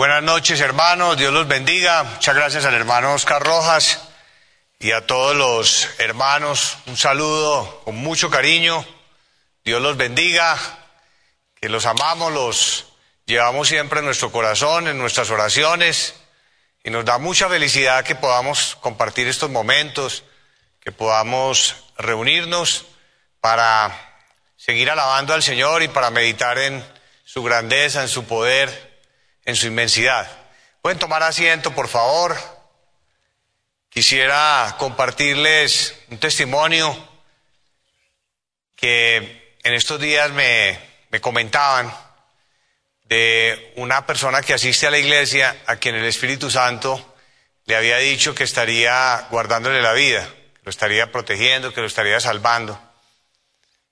buenas noches, hermanos. Dios los bendiga. Muchas gracias al hermano Oscar Rojas y a todos los hermanos. Un saludo con mucho cariño. Dios los bendiga. Que los amamos, los llevamos siempre en nuestro corazón, en nuestras oraciones. Y nos da mucha felicidad que podamos compartir estos momentos, que podamos reunirnos para seguir alabando al Señor y para meditar en su grandeza, en su poder en su inmensidad. Pueden tomar asiento, por favor. Quisiera compartirles un testimonio que en estos días me, me comentaban de una persona que asiste a la iglesia a quien el Espíritu Santo le había dicho que estaría guardándole la vida, que lo estaría protegiendo, que lo estaría salvando.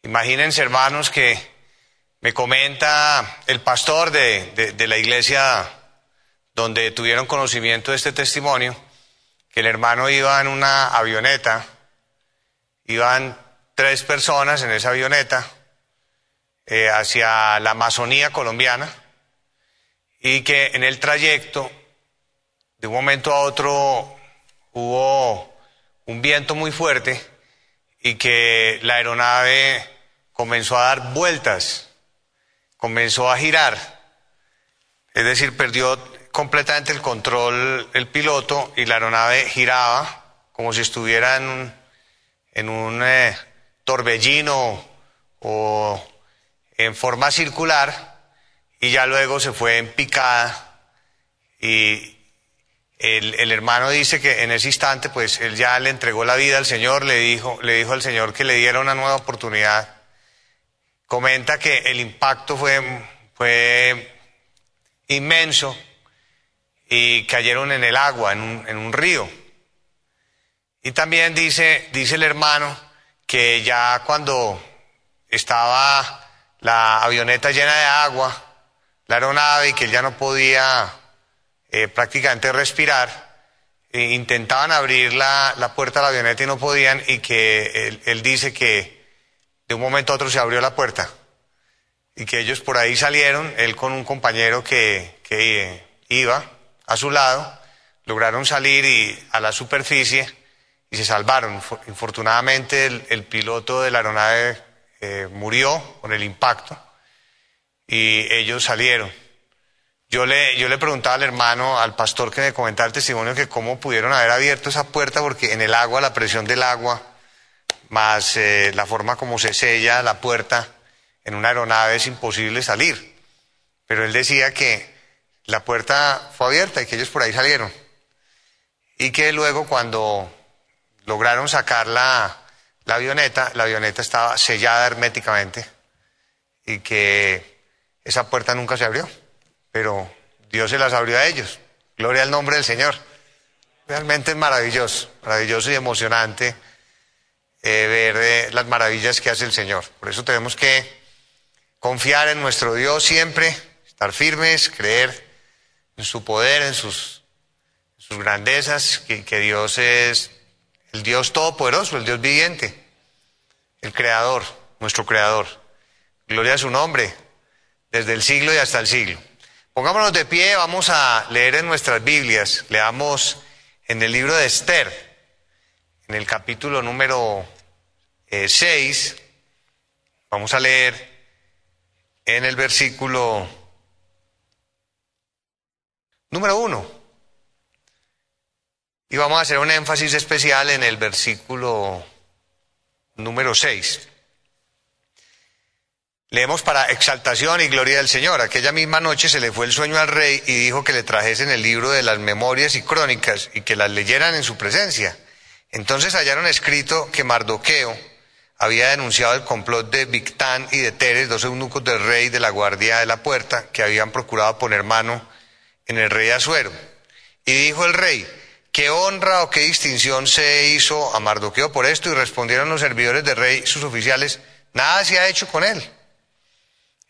Imagínense, hermanos, que me comenta el pastor de, la iglesia donde tuvieron conocimiento de este testimonio, que el hermano iba en una avioneta, iban tres personas en esa avioneta eh, hacia la Amazonía colombiana y que en el trayecto, de un momento a otro, hubo un viento muy fuerte y que la aeronave comenzó a dar vueltas comenzó a girar, es decir, perdió completamente el control el piloto y la aeronave giraba como si estuviera en un, en un eh, torbellino o en forma circular y ya luego se fue en picada. Y el, el, hermano dice que en ese instante pues él ya le entregó la vida al Señor, le dijo, le dijo al Señor que le diera una nueva oportunidad comenta que el impacto fue, fue inmenso y cayeron en el agua, en un, en un río. Y también dice, dice el hermano que ya cuando estaba la avioneta llena de agua, la aeronave y que él ya no podía eh, prácticamente respirar, e intentaban abrir la, la, puerta de la avioneta y no podían y que él dice que de un momento a otro se abrió la puerta y que ellos por ahí salieron, él con un compañero que, que iba a su lado, lograron salir y, a la superficie y se salvaron. Infortunadamente el, piloto de la aeronave eh, murió con el impacto y ellos salieron. Yo le, yo le preguntaba al hermano, al pastor que me comentaba el testimonio, que cómo pudieron haber abierto esa puerta porque en el agua, la presión del agua, más eh, la forma como se sella la puerta en una aeronave es imposible salir. Pero él decía que la puerta fue abierta y que ellos por ahí salieron. Y que luego cuando lograron sacar la, la avioneta, la avioneta estaba sellada herméticamente y que esa puerta nunca se abrió. Pero Dios se las abrió a ellos. Gloria al nombre del Señor. Realmente es maravilloso, maravilloso y emocionante ver eh, las maravillas que hace el Señor. Por eso tenemos que confiar en nuestro Dios siempre, estar firmes, creer en su poder, en sus, sus grandezas, que, que Dios es el Dios todopoderoso, el Dios viviente, el Creador, nuestro Creador. Gloria a su nombre, desde el siglo y hasta el siglo. Pongámonos de pie, vamos a leer en nuestras Biblias. Leamos en el libro de Esther en el capítulo número 6, eh, vamos a leer en el versículo número 1. Y vamos a hacer un énfasis especial en el versículo número 6. Leemos para exaltación y gloria del Señor. Aquella misma noche se le fue el sueño al rey y dijo que le trajesen el libro de las memorias y crónicas y que las leyeran en su presencia. Entonces hallaron escrito que Mardoqueo había denunciado el complot de Victán y de Teres, dos eunucos del rey de la guardia de la puerta, que habían procurado poner mano en el rey Asuero. Y dijo el rey, ¿qué honra o qué distinción se hizo a Mardoqueo por esto? Y respondieron los servidores del rey, sus oficiales, nada se ha hecho con él.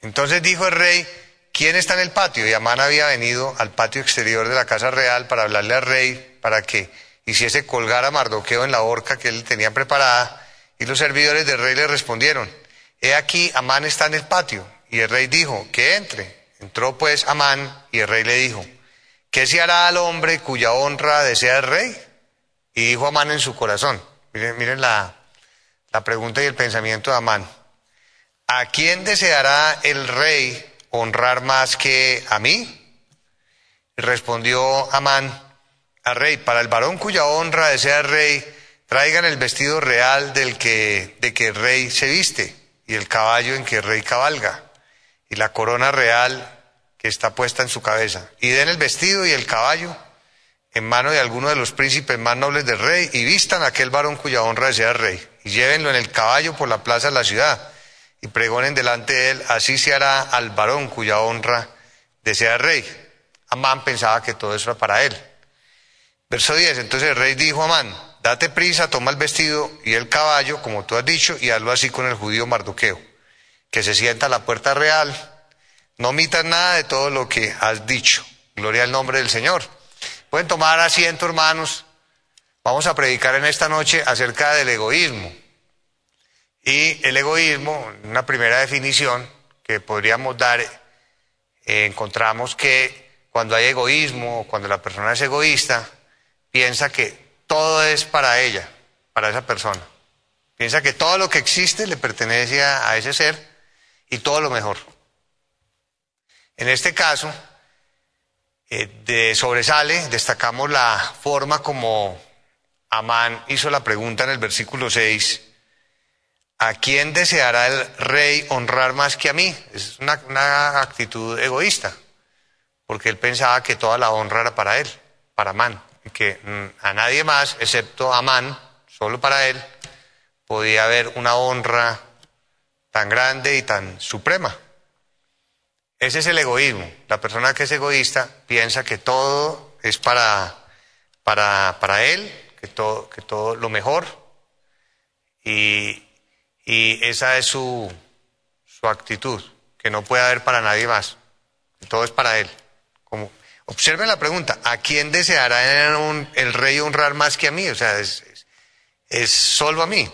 Entonces dijo el rey, ¿quién está en el patio? Y Amán había venido al patio exterior de la casa real para hablarle al rey, para que hiciese colgar a Mardoqueo en la horca que él tenía preparada, y los servidores del rey le respondieron, he aquí, Amán está en el patio. Y el rey dijo, que entre. Entró pues Amán, y el rey le dijo, ¿qué se hará al hombre cuya honra desea el rey? Y dijo Amán en su corazón. Miren, miren la, la pregunta y el pensamiento de Amán. ¿A quién deseará el rey honrar más que a mí? Respondió Amán al rey, para el varón cuya honra desea el rey, traigan el vestido real del que, de que el rey se viste y el caballo en que el rey cabalga y la corona real que está puesta en su cabeza. Y den el vestido y el caballo en mano de alguno de los príncipes más nobles del rey y vistan a aquel varón cuya honra desea el rey y llévenlo en el caballo por la plaza de la ciudad y pregonen delante de él, así se hará al varón cuya honra desea el rey. Amán pensaba que todo eso era para él. Verso 10, entonces el rey dijo a Amán, date prisa, toma el vestido y el caballo, como tú has dicho, y hazlo así con el judío Mardoqueo, que se sienta a la puerta real, no omitas nada de todo lo que has dicho. Gloria al nombre del Señor. Pueden tomar asiento, hermanos. Vamos a predicar en esta noche acerca del egoísmo. Y el egoísmo, una primera definición que podríamos dar, eh, encontramos que cuando hay egoísmo, cuando la persona es egoísta, piensa que todo es para ella, para esa persona. Piensa que todo lo que existe le pertenece a, ese ser y todo lo mejor. En este caso, eh, de sobresale, destacamos la forma como Amán hizo la pregunta en el versículo 6, ¿a quién deseará el rey honrar más que a mí? Es una, una actitud egoísta, porque él pensaba que toda la honra era para él, para Amán que mm, a nadie más, excepto a Amán, solo para él, podía haber una honra tan grande y tan suprema. Ese es el egoísmo. La persona que es egoísta piensa que todo es para, para, para él, que todo, que todo lo mejor, y, y esa es su, su actitud, que no puede haber para nadie más, todo es para él. Como, Observen la pregunta, ¿a quién deseará el rey honrar más que a mí? O sea, es, solo a mí.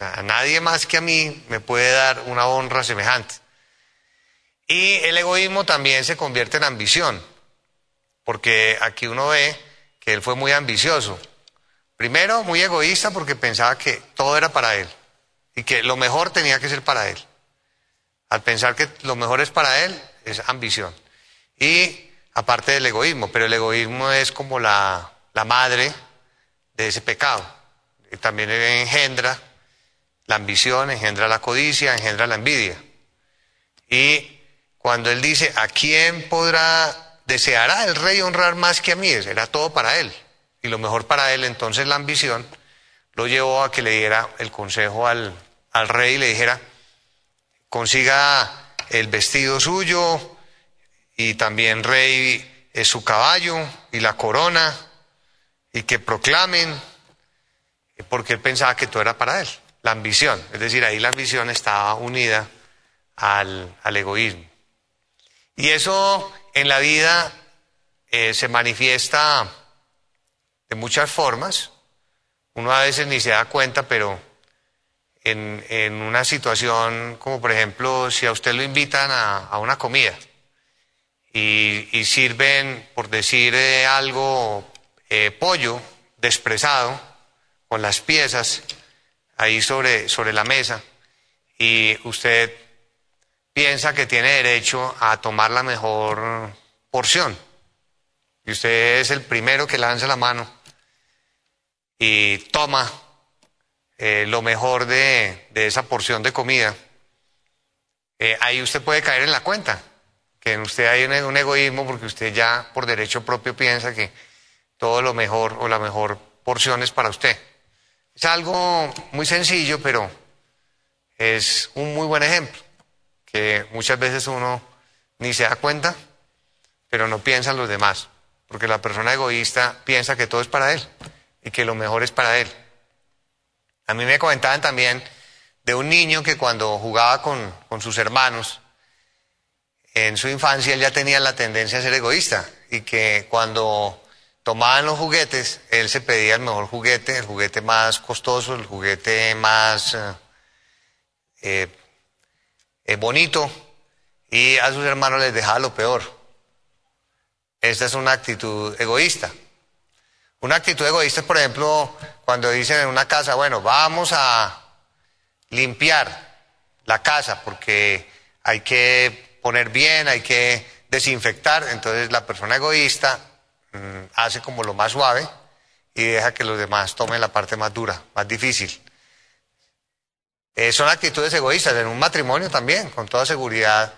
A nadie más que a mí me puede dar una honra semejante. Y el egoísmo también se convierte en ambición, porque aquí uno ve que él fue muy ambicioso. Primero, muy egoísta porque pensaba que todo era para él y que lo mejor tenía que ser para él. Al pensar que lo mejor es para él, es ambición. Y aparte del egoísmo, pero el egoísmo es como la, madre de ese pecado. También engendra la ambición, engendra la codicia, engendra la envidia. Y cuando él dice, ¿a quién podrá, deseará el rey honrar más que a mí? Era todo para él. Y lo mejor para él, entonces la ambición lo llevó a que le diera el consejo al, al rey y le dijera, consiga el vestido suyo, y también rey es su caballo y la corona, y que proclamen, porque él pensaba que todo era para él, la ambición, es decir, ahí la ambición estaba unida al, egoísmo. Y eso en la vida eh, se manifiesta de muchas formas, uno a veces ni se da cuenta, pero en, en una situación como por ejemplo si a usted lo invitan a, a una comida, y, sirven, por decir eh, algo, eh, pollo despresado con las piezas ahí sobre, sobre la mesa y usted piensa que tiene derecho a tomar la mejor porción. Y usted es el primero que lanza la mano y toma eh, lo mejor de, de, esa porción de comida. ahí usted puede caer en la cuenta que en usted hay un egoísmo porque usted ya por derecho propio piensa que todo lo mejor o la mejor porción es para usted. Es algo muy sencillo, pero es un muy buen ejemplo, que muchas veces uno ni se da cuenta, pero no piensa en los demás, porque la persona egoísta piensa que todo es para él y que lo mejor es para él. A mí me comentaban también de un niño que cuando jugaba con, con sus hermanos, en su infancia él ya tenía la tendencia a ser egoísta y que cuando tomaban los juguetes, él se pedía el mejor juguete, el juguete más costoso, el juguete más eh, eh, eh, bonito y a sus hermanos les dejaba lo peor. esta es una actitud egoísta. Una actitud egoísta es, por ejemplo, cuando dicen en una casa, bueno, vamos a limpiar la casa porque hay que poner bien, hay que desinfectar, entonces la persona egoísta mm, hace como lo más suave y deja que los demás tomen la parte más dura, más difícil. Eh, son actitudes egoístas en un matrimonio también, con toda seguridad.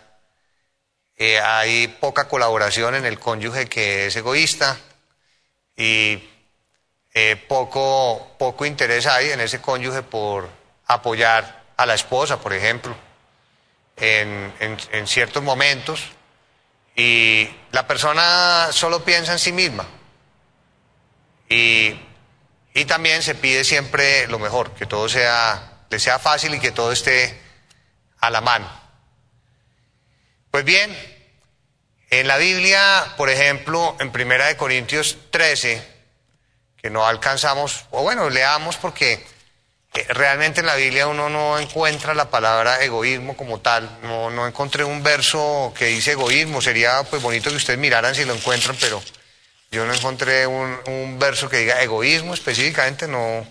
Eh, hay poca colaboración en el cónyuge que es egoísta y eh, poco, poco interés hay en ese cónyuge por apoyar a la esposa, por ejemplo, en, en, ciertos momentos. Y la persona solo piensa en sí misma. Y, y también se pide siempre lo mejor, que todo sea, le sea fácil y que todo esté a la mano. Pues bien, en la Biblia, por ejemplo, en Primera de Corintios 13, no alcanzamos, o bueno, leamos porque realmente en la Biblia uno no encuentra la palabra egoísmo como tal, no, no encontré un verso que dice egoísmo, sería pues bonito que ustedes miraran si lo encuentran, pero yo no encontré un, un verso que diga egoísmo específicamente, no,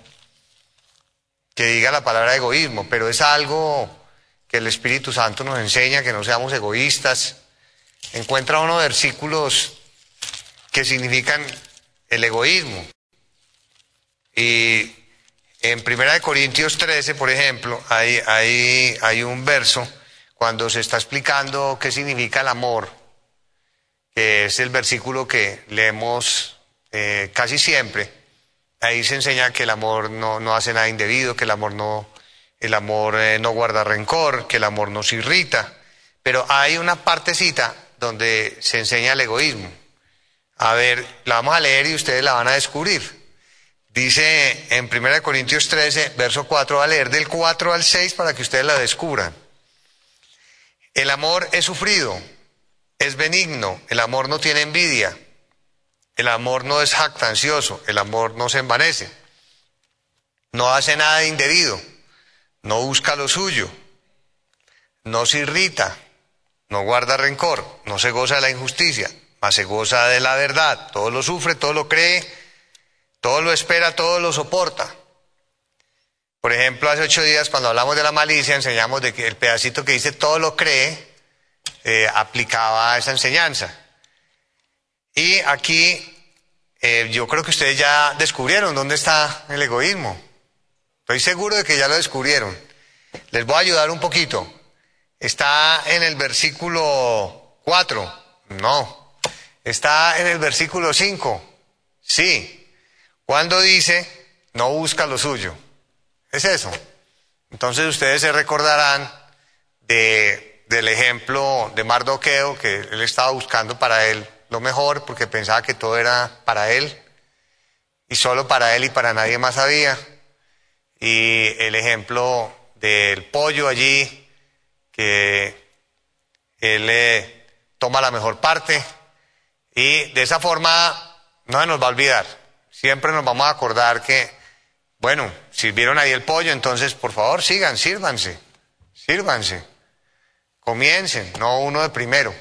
que diga la palabra egoísmo, pero es algo que el Espíritu Santo nos enseña, que no seamos egoístas. Encuentra uno versículos que significan el egoísmo. Y en Primera de Corintios 13, por ejemplo, hay, un verso cuando se está explicando qué significa el amor, que es el versículo que leemos eh, casi siempre. Ahí se enseña que el amor no, hace nada indebido, que el amor no, el amor eh, no guarda rencor, que el amor no se irrita. Pero hay una partecita donde se enseña el egoísmo. A ver, la vamos a leer y ustedes la van a descubrir. Dice en 1 Corintios 13, verso 4, a leer del 4 al 6 para que ustedes la descubran. El amor es sufrido, es benigno, el amor no tiene envidia, el amor no es jactancioso, el amor no se envanece, no hace nada indebido, no busca lo suyo, no se irrita, no guarda rencor, no se goza de la injusticia, mas se goza de la verdad, todo lo sufre, todo lo cree todo lo espera, todo lo soporta. Por ejemplo, hace ocho días cuando hablamos de la malicia enseñamos de que el pedacito que dice todo lo cree eh, aplicaba esa enseñanza. Y aquí eh, yo creo que ustedes ya descubrieron dónde está el egoísmo. Estoy seguro de que ya lo descubrieron. Les voy a ayudar un poquito. Está en el versículo 4. No. Está en el versículo 5. Sí. Cuando dice, no busca lo suyo. Es eso. Entonces ustedes se recordarán de, del ejemplo de Mardoqueo, que él estaba buscando para él lo mejor porque pensaba que todo era para él y solo para él y para nadie más había. Y el ejemplo del pollo allí, que él toma la mejor parte y de esa forma no se nos va a olvidar siempre nos vamos a acordar que, bueno, sirvieron ahí el pollo, entonces por favor sigan, sírvanse, sírvanse, comiencen, no uno de primero,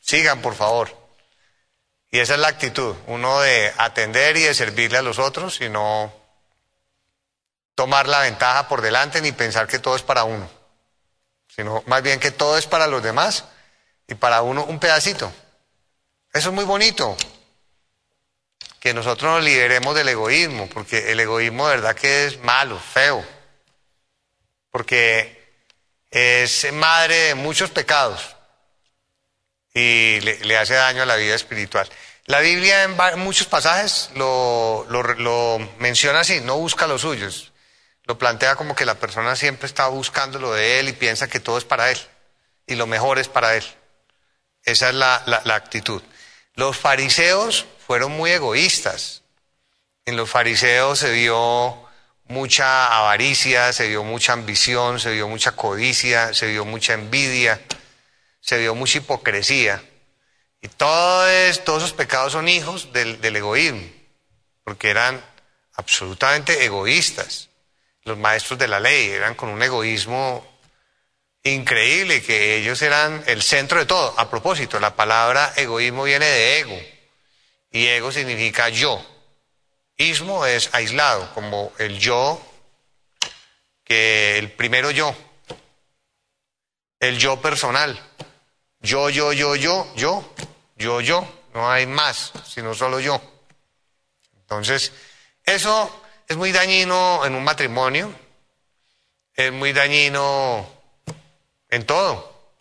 sigan por favor. Y esa es la actitud, uno de atender y de servirle a los otros y no tomar la ventaja por delante ni pensar que todo es para uno, sino más bien que todo es para los demás y para uno un pedacito. Eso es muy bonito que nosotros nos liberemos del egoísmo, porque el egoísmo de verdad que es malo, feo, porque es madre de muchos pecados y le, hace daño a la vida espiritual. La Biblia en muchos pasajes lo, lo, menciona así, no busca los suyos, lo plantea como que la persona siempre está buscando lo de él y piensa que todo es para él y lo mejor es para él. Esa es la, la actitud. Los fariseos fueron muy egoístas. En los fariseos se vio mucha avaricia, se vio mucha ambición, se vio mucha codicia, se vio mucha envidia, se vio mucha hipocresía. Y todos, esos pecados son hijos del egoísmo, porque eran absolutamente egoístas. Los maestros de la ley eran con un egoísmo increíble, que ellos eran el centro de todo. A propósito, la palabra egoísmo viene de ego y ego significa yo. Ismo es aislado, como el yo, que el primero yo, el yo personal. Yo, yo, yo, yo, yo, yo, yo. No hay más, sino solo yo. Entonces, eso es muy dañino en un matrimonio, es muy dañino en todo.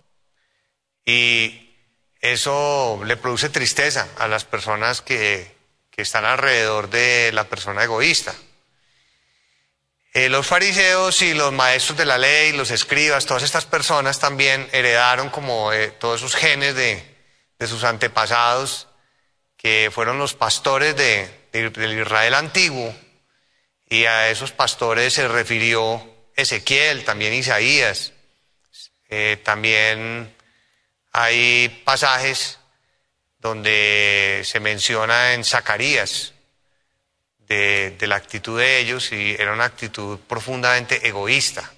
Y eso le produce tristeza a las personas que, que están alrededor de la persona egoísta. Eh, los fariseos y los maestros de la ley, los escribas, todas estas personas también heredaron como eh, todos esos genes de, de, sus antepasados, que fueron los pastores de, del Israel antiguo, y a esos pastores se refirió Ezequiel, también Isaías, eh, también hay pasajes donde se menciona en Zacarías de, la actitud de ellos y era una actitud profundamente egoísta.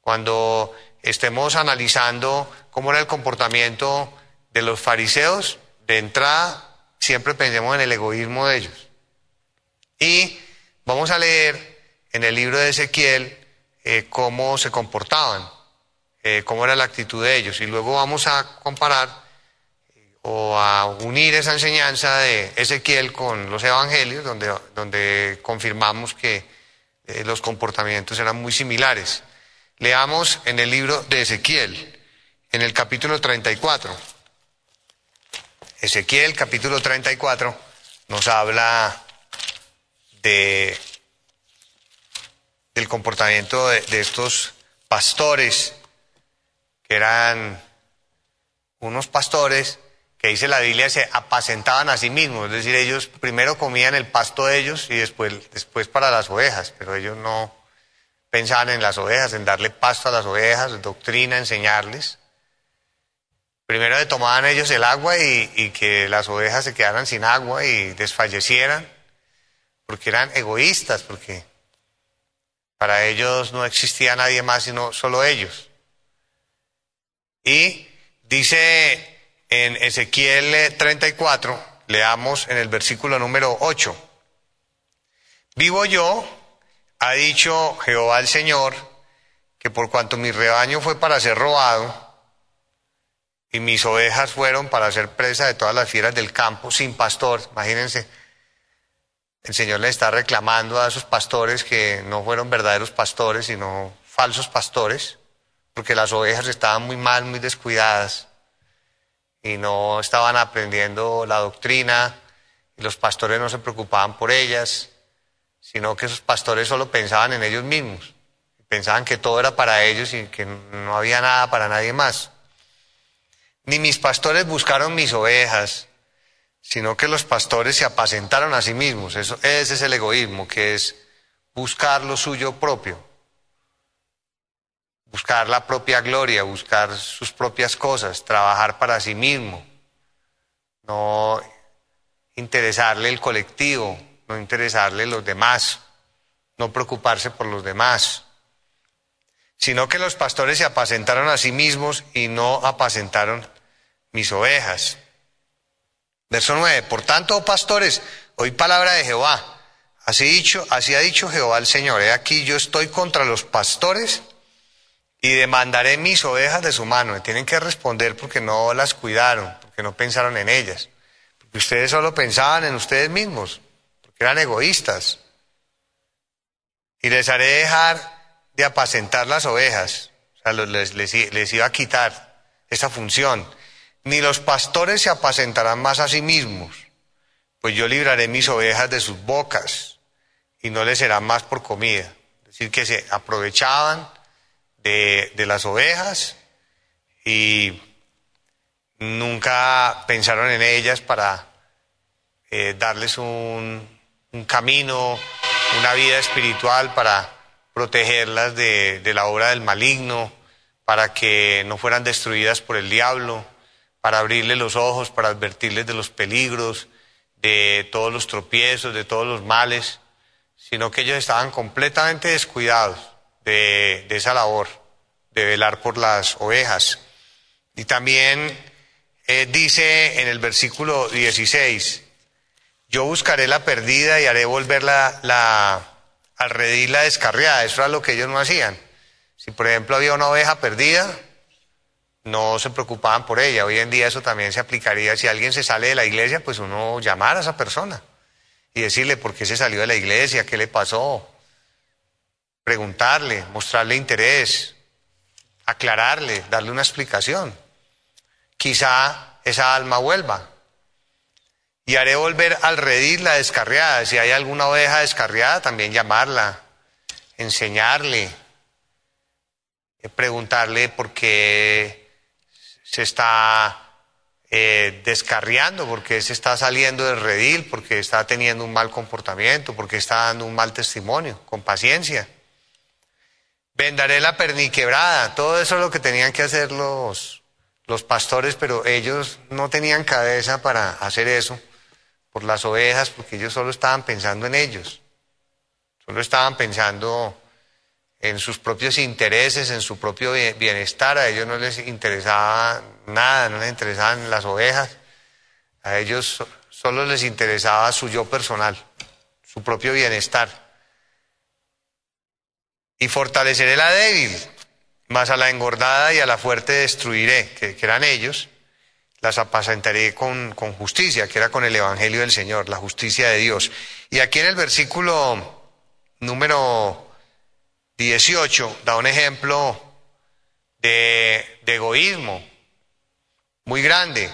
Cuando estemos analizando cómo era el comportamiento de los fariseos, de entrada siempre pensemos en el egoísmo de ellos. Y vamos a leer en el libro de Ezequiel eh, cómo se comportaban, eh, cómo era la actitud de ellos. Y luego vamos a comparar eh, o a unir esa enseñanza de Ezequiel con los evangelios, donde, donde confirmamos que eh, los comportamientos eran muy similares. Leamos en el libro de Ezequiel, en el capítulo 34. Ezequiel, capítulo 34, nos habla de del comportamiento de, de estos pastores, que eran unos pastores que dice la Biblia se apacentaban a sí mismos, es decir, ellos primero comían el pasto de ellos y después, después para las ovejas, pero ellos no pensaban en las ovejas, en darle pasto a las ovejas, doctrina, enseñarles. Primero tomaban ellos el agua y, y que las ovejas se quedaran sin agua y desfallecieran, porque eran egoístas, porque para ellos no existía nadie más sino solo ellos. Y dice en Ezequiel 34, leamos en el versículo número 8, vivo yo, ha dicho Jehová el Señor, que por cuanto mi rebaño fue para ser robado, y mis ovejas fueron para ser presa de todas las fieras del campo, sin pastor, imagínense, el Señor le está reclamando a esos pastores que no fueron verdaderos pastores, sino falsos pastores, porque las ovejas estaban muy mal, muy descuidadas, y no estaban aprendiendo la doctrina, y los pastores no se preocupaban por ellas, sino que esos pastores solo pensaban en ellos mismos, pensaban que todo era para ellos y que no había nada para nadie más. Ni mis pastores buscaron mis ovejas, sino que los pastores se apacentaron a sí mismos. Eso, ese es el egoísmo, que es buscar lo suyo propio, buscar la propia gloria, buscar sus propias cosas, trabajar para sí mismo, no interesarle el colectivo, no interesarle los demás, no preocuparse por los demás, sino que los pastores se apacentaron a sí mismos y no apacentaron mis ovejas. Verso 9. Por tanto, oh pastores, hoy palabra de Jehová. Así, dicho, así ha dicho Jehová el Señor. He aquí yo estoy contra los pastores y demandaré mis ovejas de su mano. Me tienen que responder porque no las cuidaron, porque no pensaron en ellas. Porque ustedes solo pensaban en ustedes mismos, porque eran egoístas. Y les haré dejar de apacentar las ovejas. O sea, les, les, les iba a quitar esa función ni los pastores se apacentarán más a sí mismos, pues yo libraré mis ovejas de sus bocas y no les será más por comida. Es decir, que se aprovechaban de, de las ovejas y nunca pensaron en ellas para eh, darles un, un, camino, una vida espiritual para protegerlas de, de la obra del maligno, para que no fueran destruidas por el diablo para abrirles los ojos, para advertirles de los peligros, de todos los tropiezos, de todos los males, sino que ellos estaban completamente descuidados de, de esa labor, de velar por las ovejas. Y también eh, dice en el versículo 16, yo buscaré la perdida y haré volver la, la, la descarriada. Eso era lo que ellos no hacían. Si por ejemplo había una oveja perdida, no se preocupaban por ella. Hoy en día eso también se aplicaría. Si alguien se sale de la iglesia, pues uno llamar a esa persona y decirle por qué se salió de la iglesia, qué le pasó, preguntarle, mostrarle interés, aclararle, darle una explicación. Quizá esa alma vuelva. Y haré volver al redil la descarriada. Si hay alguna oveja descarriada, también llamarla, enseñarle, preguntarle por qué se está eh, descarriando, porque se está saliendo del redil, porque está teniendo un mal comportamiento, porque está dando un mal testimonio, con paciencia. Vendaré la perniquebrada, todo eso es lo que tenían que hacer los, los pastores, pero ellos no tenían cabeza para hacer eso por las ovejas, porque ellos solo estaban pensando en ellos, solo estaban pensando en sus propios intereses, en su propio bienestar, a ellos no les interesaba nada, no les interesaban las ovejas, a ellos solo les interesaba su yo personal, su propio bienestar. Y fortaleceré la débil, más a la engordada y a la fuerte destruiré, que, eran ellos, las apacentaré con, justicia, que era con el Evangelio del Señor, la justicia de Dios. Y aquí en el versículo número 18 da un ejemplo de, egoísmo muy grande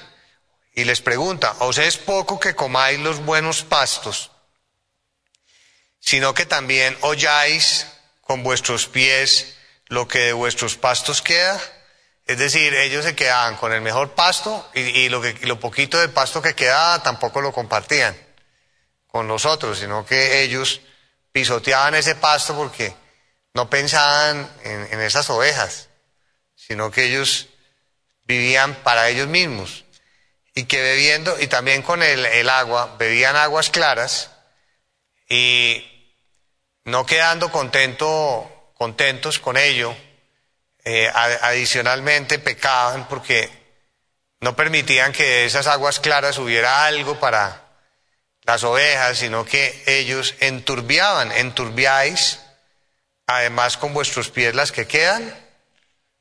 y les pregunta, ¿os es poco que comáis los buenos pastos, sino que también holláis con vuestros pies lo que de vuestros pastos queda? Es decir, ellos se quedaban con el mejor pasto y, lo, que, lo poquito de pasto que quedaba tampoco lo compartían con los otros, sino que ellos pisoteaban ese pasto porque no pensaban en, esas ovejas, sino que ellos vivían para ellos mismos y que bebiendo, y también con el, agua, bebían aguas claras y no quedando contento, contentos con ello, eh, adicionalmente pecaban porque no permitían que de esas aguas claras hubiera algo para las ovejas, sino que ellos enturbiaban, enturbiáis además con vuestros pies las que quedan.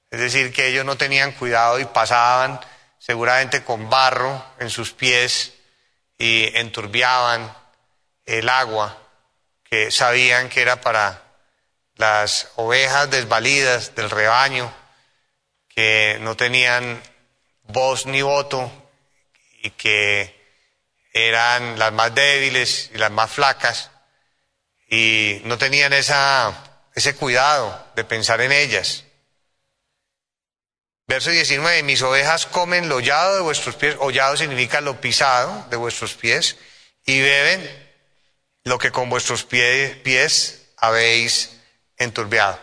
Es decir, que ellos no tenían cuidado y pasaban seguramente con barro en sus pies y enturbiaban el agua que sabían que era para las ovejas desvalidas del rebaño, que no tenían voz ni voto y que eran las más débiles y las más flacas y no tenían ese cuidado de pensar en ellas. Verso 19, mis ovejas comen lo hollado de vuestros pies, hollado significa lo pisado de vuestros pies, y beben lo que con vuestros pies, habéis enturbiado.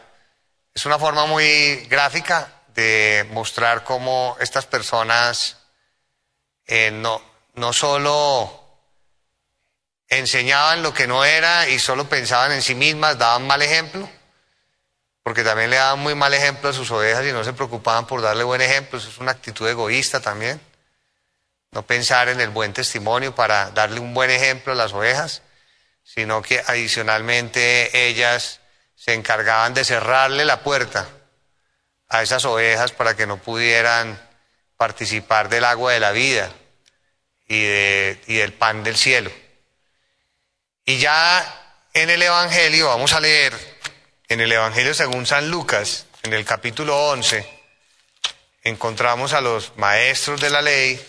Es una forma muy gráfica de mostrar cómo estas personas eh, no, no solo enseñaban lo que no era y solo pensaban en sí mismas, daban mal ejemplo, porque también le daban muy mal ejemplo a sus ovejas y no se preocupaban por darle buen ejemplo. Eso es una actitud egoísta también. No pensar en el buen testimonio para darle un buen ejemplo a las ovejas, sino que adicionalmente ellas se encargaban de cerrarle la puerta a esas ovejas para que no pudieran participar del agua de la vida y, y del pan del cielo. Y ya en el Evangelio vamos a leer en el Evangelio según San Lucas, en el capítulo 11, encontramos a los maestros de la ley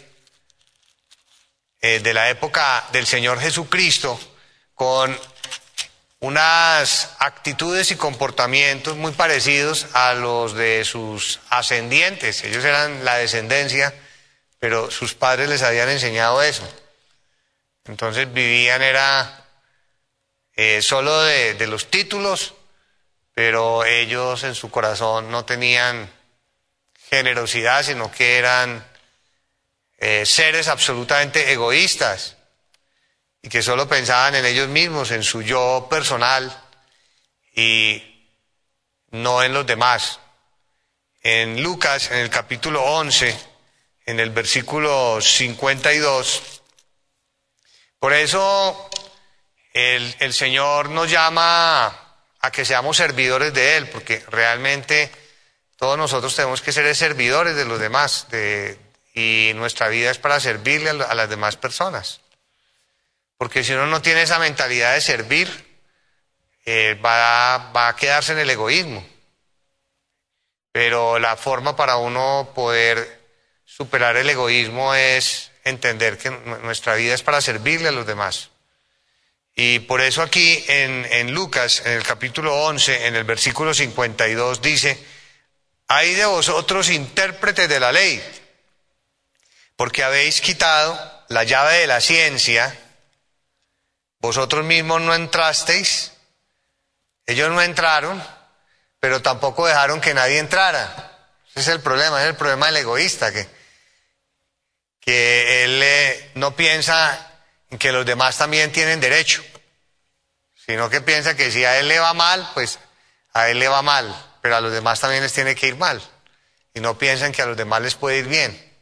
eh, de la época del Señor Jesucristo con unas actitudes y comportamientos muy parecidos a los de sus ascendientes. Ellos eran la descendencia, pero sus padres les habían enseñado eso. Entonces vivían era eh, solo de los títulos pero ellos en su corazón no tenían generosidad, sino que eran eh, seres absolutamente egoístas y que solo pensaban en ellos mismos, en su yo personal y no en los demás. En Lucas, en el capítulo 11, en el versículo 52, Por eso el, el Señor nos llama a que seamos servidores de Él, porque realmente todos nosotros tenemos que ser servidores de los demás, de, y nuestra vida es para servirle a las demás personas. Porque si uno no tiene esa mentalidad de servir, eh, va, va a quedarse en el egoísmo. Pero la forma para uno poder superar el egoísmo es entender que nuestra vida es para servirle a los demás. Y por eso aquí en, en, Lucas, en el capítulo 11, en el versículo 52, dice, hay de vosotros intérpretes de la ley porque habéis quitado la llave de la ciencia, vosotros mismos no entrasteis, ellos no entraron, pero tampoco dejaron que nadie entrara. Ese es el problema, es el problema del egoísta, que, que él eh, no piensa en que los demás también tienen derecho, sino que piensa que si a él le va mal, pues a él le va mal, pero a los demás también les tiene que ir mal. Y no piensan que a los demás les puede ir bien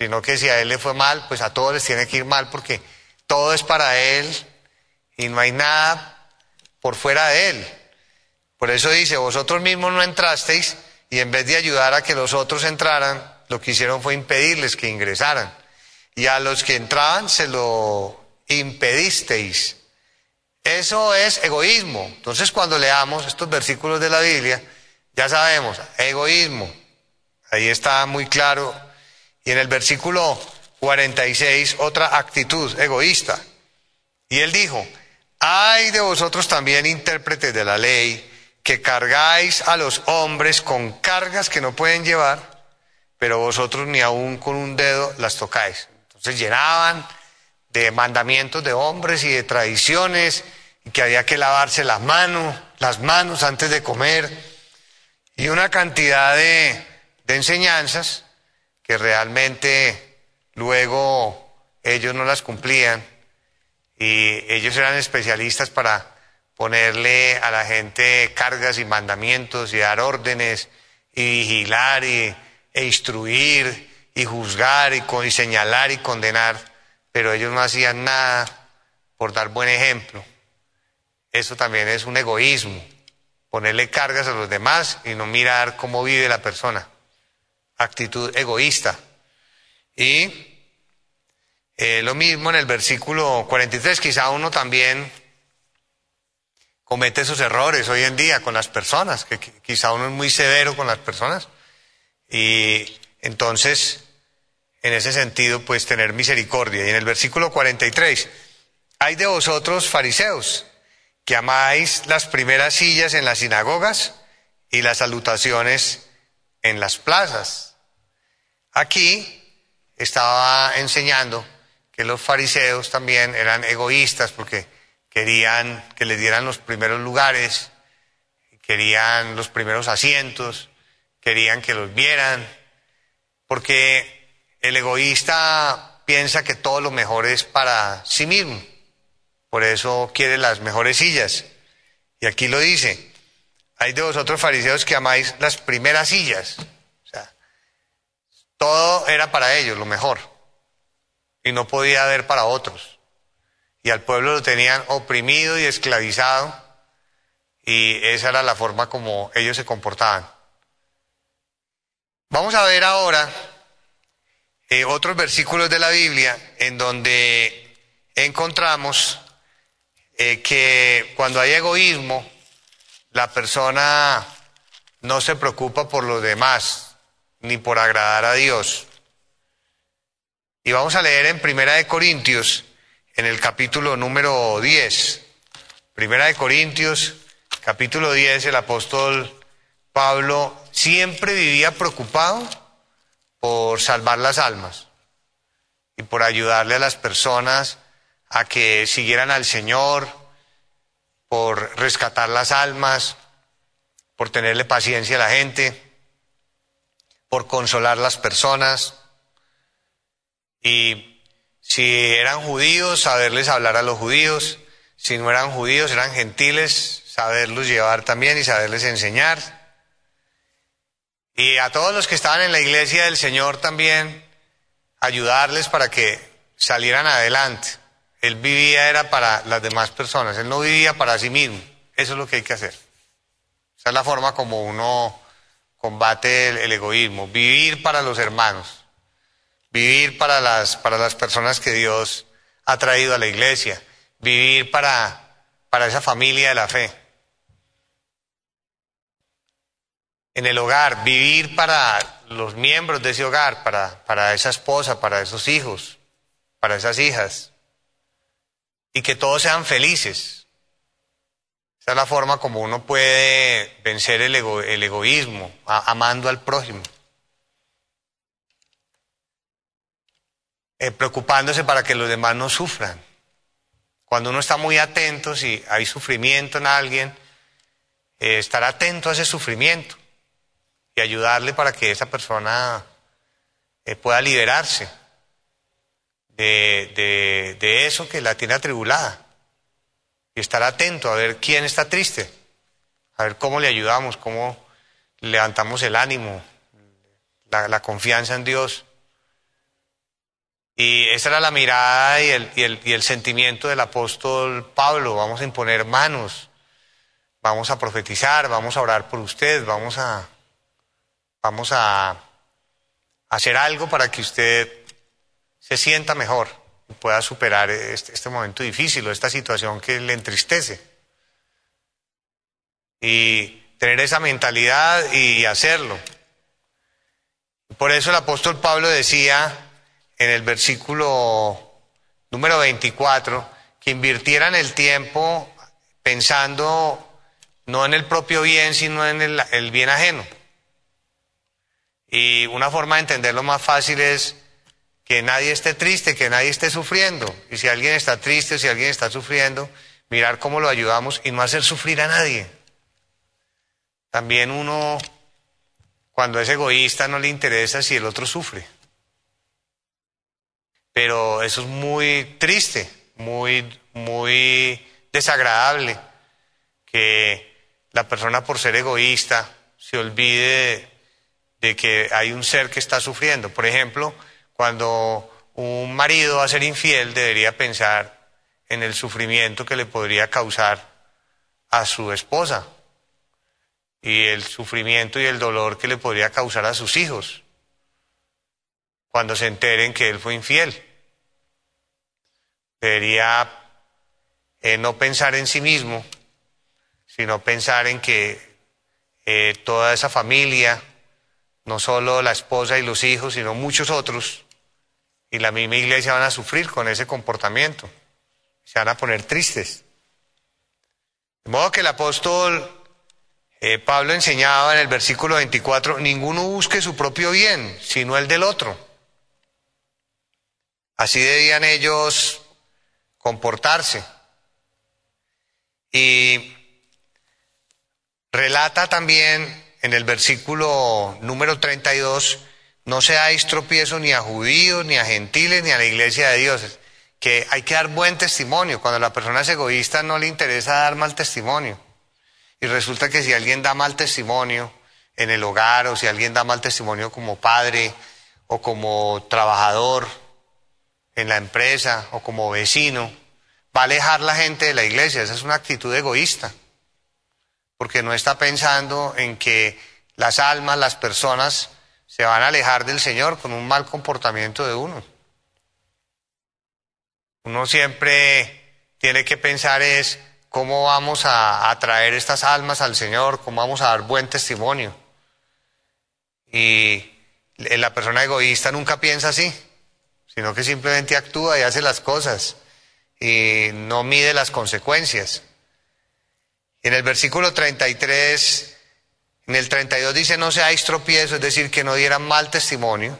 sino que si a él le fue mal, pues a todos les tiene que ir mal porque todo es para él y no hay nada por fuera de él. Por eso dice, vosotros mismos no entrasteis y en vez de ayudar a que los otros entraran, lo que hicieron fue impedirles que ingresaran. Y a los que entraban se lo impedisteis. Eso es egoísmo. Entonces cuando leamos estos versículos de la Biblia, ya sabemos, egoísmo. Ahí está muy claro y en el versículo 46, otra actitud egoísta. Y él dijo, hay de vosotros también intérpretes de la ley, que cargáis a los hombres con cargas que no pueden llevar, pero vosotros ni aún con un dedo las tocáis. Entonces llenaban de mandamientos de hombres y de tradiciones, y que había que lavarse las manos, las manos antes de comer, y una cantidad de, de enseñanzas que realmente luego ellos no las cumplían y ellos eran especialistas para ponerle a la gente cargas y mandamientos y dar órdenes y vigilar y, e instruir y juzgar y, y señalar y condenar, pero ellos no hacían nada por dar buen ejemplo. Eso también es un egoísmo, ponerle cargas a los demás y no mirar cómo vive la persona actitud egoísta. Y eh, lo mismo en el versículo 43, quizá uno también comete esos errores hoy en día con las personas, que quizá uno es muy severo con las personas. Y entonces, en ese sentido, pues tener misericordia. Y en el versículo 43, hay de vosotros fariseos, que amáis las primeras sillas en las sinagogas y las salutaciones en las plazas. Aquí estaba enseñando que los fariseos también eran egoístas porque querían que les dieran los primeros lugares, querían los primeros asientos, querían que los vieran, porque el egoísta piensa que todo lo mejor es para sí mismo, por eso quiere las mejores sillas. Y aquí lo dice, hay de vosotros fariseos que amáis las primeras sillas. Todo era para ellos lo mejor y no podía haber para otros. Y al pueblo lo tenían oprimido y esclavizado y esa era la forma como ellos se comportaban. Vamos a ver ahora eh, otros versículos de la Biblia en donde encontramos eh, que cuando hay egoísmo, la persona no se preocupa por los demás, ni por agradar a Dios. Y vamos a leer en Primera de Corintios, en el capítulo número 10. Primera de Corintios, capítulo 10, el apóstol Pablo siempre vivía preocupado por salvar las almas y por ayudarle a las personas a que siguieran al Señor, por rescatar las almas, por tenerle paciencia a la gente por consolar las personas. Y si eran judíos, saberles hablar a los judíos. Si no eran judíos, eran gentiles, saberlos llevar también y saberles enseñar. Y a todos los que estaban en la iglesia del Señor también, ayudarles para que salieran adelante Él vivía era para las demás personas, él no vivía para sí mismo. Eso es lo que hay que hacer. Esa es la forma como uno combate el, egoísmo, vivir para los hermanos, vivir para las, para las personas que Dios ha traído a la iglesia, vivir para, para esa familia de la fe. En el hogar, vivir para los miembros de ese hogar, para, para esa esposa, para esos hijos, para esas hijas, y que todos sean felices. Esa es la forma como uno puede vencer el, el egoísmo, amando al prójimo. Eh, preocupándose para que los demás no sufran. Cuando uno está muy atento, si hay sufrimiento en alguien, eh, estar atento a ese sufrimiento y ayudarle para que esa persona eh, pueda liberarse de, de eso que la tiene atribulada y estar atento a ver quién está triste, a ver cómo le ayudamos, cómo levantamos el ánimo, la, confianza en Dios. Y esa era la mirada y el, y, el, y el, sentimiento del apóstol Pablo. Vamos a imponer manos, vamos a profetizar, vamos a orar por usted, vamos a, vamos a hacer algo para que usted se sienta mejor pueda superar este, este, momento difícil o esta situación que le entristece. Y tener esa mentalidad y hacerlo. Por eso el apóstol Pablo decía en el versículo número 24 que invirtieran el tiempo pensando no en el propio bien, sino en el, bien ajeno. Y una forma de entenderlo más fácil es que nadie esté triste, que nadie esté sufriendo. Y si alguien está triste, si alguien está sufriendo, mirar cómo lo ayudamos y no hacer sufrir a nadie. También uno, cuando es egoísta, no le interesa si el otro sufre. Pero eso es muy triste, muy, muy desagradable, que la persona por ser egoísta se olvide de que hay un ser que está sufriendo. Por ejemplo, cuando un marido va a ser infiel, debería pensar en el sufrimiento que le podría causar a su esposa y el sufrimiento y el dolor que le podría causar a sus hijos cuando se enteren que él fue infiel. Debería eh, no pensar en sí mismo, sino pensar en que eh, toda esa familia, no solo la esposa y los hijos, sino muchos otros, y la misma iglesia van a sufrir con ese comportamiento. Se van a poner tristes. De modo que el apóstol eh, Pablo enseñaba en el versículo 24, ninguno busque su propio bien, sino el del otro. Así debían ellos comportarse. Y relata también en el versículo número 32 no seáis tropiezo ni a judíos, ni a gentiles, ni a la iglesia de Dios. Que hay que dar buen testimonio. Cuando la persona es egoísta no le interesa dar mal testimonio. Y resulta que si alguien da mal testimonio en el hogar, o si alguien da mal testimonio como padre, o como trabajador en la empresa, o como vecino, va a alejar la gente de la iglesia. Esa es una actitud egoísta. Porque no está pensando en que las almas, las personas, se van a alejar del Señor con un mal comportamiento de uno. Uno siempre tiene que pensar es cómo vamos a atraer estas almas al Señor, cómo vamos a dar buen testimonio. Y la persona egoísta nunca piensa así, sino que simplemente actúa y hace las cosas y no mide las consecuencias. En el versículo 33 en el 32 dice, no seáis tropiezo, es decir, que no dieran mal testimonio.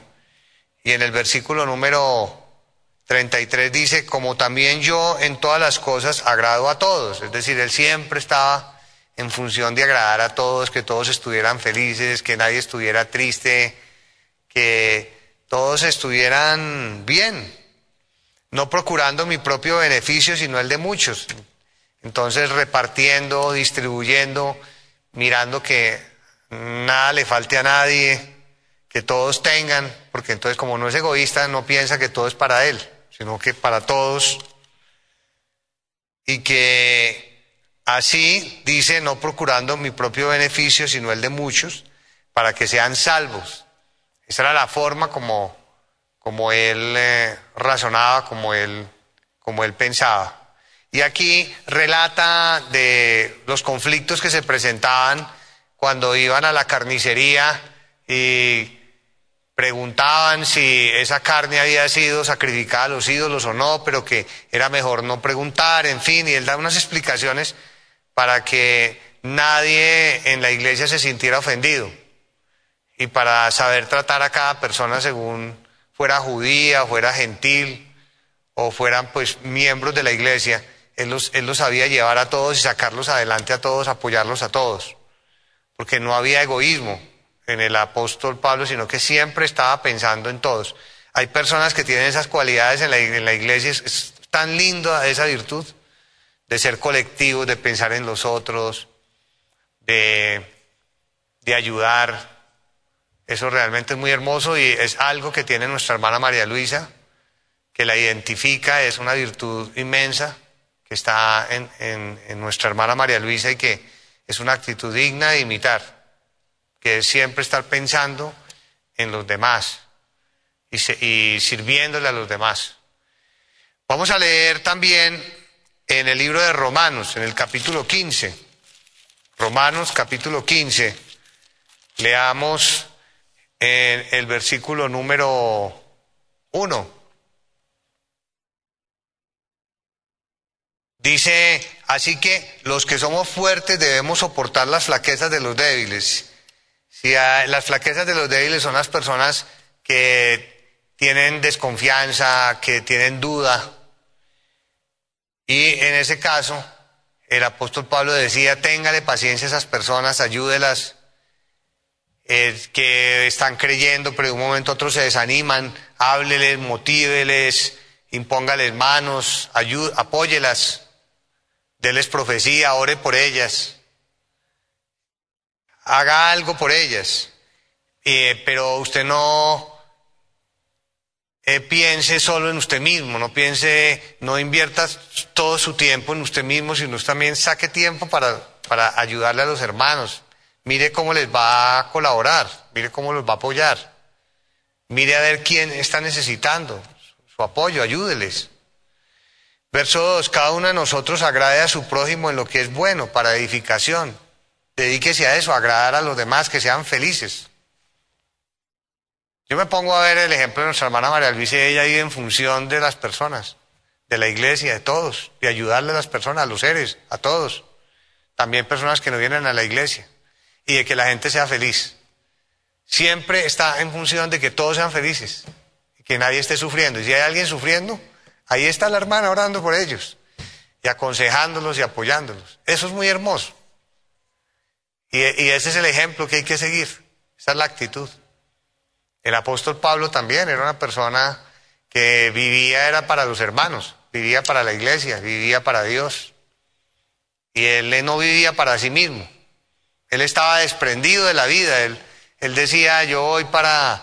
Y en el versículo número 33 dice, como también yo en todas las cosas agrado a todos. Es decir, él siempre estaba en función de agradar a todos, que todos estuvieran felices, que nadie estuviera triste, que todos estuvieran bien, no procurando mi propio beneficio, sino el de muchos. Entonces repartiendo, distribuyendo, mirando que nada le falte a nadie, que todos tengan, porque entonces como no es egoísta, no piensa que todo es para él, sino que para todos y que así dice, no procurando mi propio beneficio, sino el de muchos, para que sean salvos. Esa era la forma como, como él eh, razonaba, como él, como él pensaba. Y aquí relata de los conflictos que se presentaban cuando iban a la carnicería y preguntaban si esa carne había sido sacrificada a los ídolos o no, pero que era mejor no preguntar, en fin, y él da unas explicaciones para que nadie en la iglesia se sintiera ofendido y para saber tratar a cada persona según fuera judía, fuera gentil o fueran pues miembros de la iglesia él los, sabía llevar a todos y sacarlos adelante a todos, apoyarlos a todos. Porque no había egoísmo en el apóstol Pablo, sino que siempre estaba pensando en todos. Hay personas que tienen esas cualidades en la, iglesia, es, tan lindo esa virtud de ser colectivos, de pensar en los otros, de, de ayudar. Eso realmente es muy hermoso y es algo que tiene nuestra hermana María Luisa, que la identifica, es una virtud inmensa que está en, nuestra hermana María Luisa y que es una actitud digna de imitar, que es siempre estar pensando en los demás y, y sirviéndole a los demás. Vamos a leer también en el libro de Romanos, en el capítulo 15. Romanos capítulo 15. Leamos en el versículo número 1. Dice, así que los que somos fuertes debemos soportar las flaquezas de los débiles. Si las flaquezas de los débiles son las personas que tienen desconfianza, que tienen duda. Y en ese caso, el apóstol Pablo decía, téngale paciencia a esas personas, ayúdelas, que están creyendo, pero de un momento a otro se desaniman, hábleles, motíveles, impóngales manos, apóyelas. Deles profecía, ore por ellas. Haga algo por ellas. Eh, pero usted no eh, piense solo en usted mismo, no piense, no invierta todo su tiempo en usted mismo, sino también saque tiempo para, para ayudarle a los hermanos. Mire cómo les va a colaborar, mire cómo los va a apoyar. Mire a ver quién está necesitando su apoyo, ayúdeles. Verso 2, cada uno de nosotros agrade a su prójimo en lo que es bueno para edificación. Dedíquese a eso, a agradar a los demás, que sean felices. Yo me pongo a ver el ejemplo de nuestra hermana María Luisa ella vive en función de las personas, de la iglesia, de todos, de ayudarle a las personas, a los seres, a todos. También personas que no vienen a la iglesia. Y de que la gente sea feliz. Siempre está en función de que todos sean felices. Que nadie esté sufriendo. Y si hay alguien sufriendo, Ahí está la hermana orando por ellos y aconsejándolos y apoyándolos. Eso es muy hermoso. Y, ese es el ejemplo que hay que seguir. Esa es la actitud. El apóstol Pablo también era una persona que vivía era para los hermanos, vivía para la iglesia, vivía para Dios. Y él no vivía para sí mismo. Él estaba desprendido de la vida. Él, decía, yo voy para,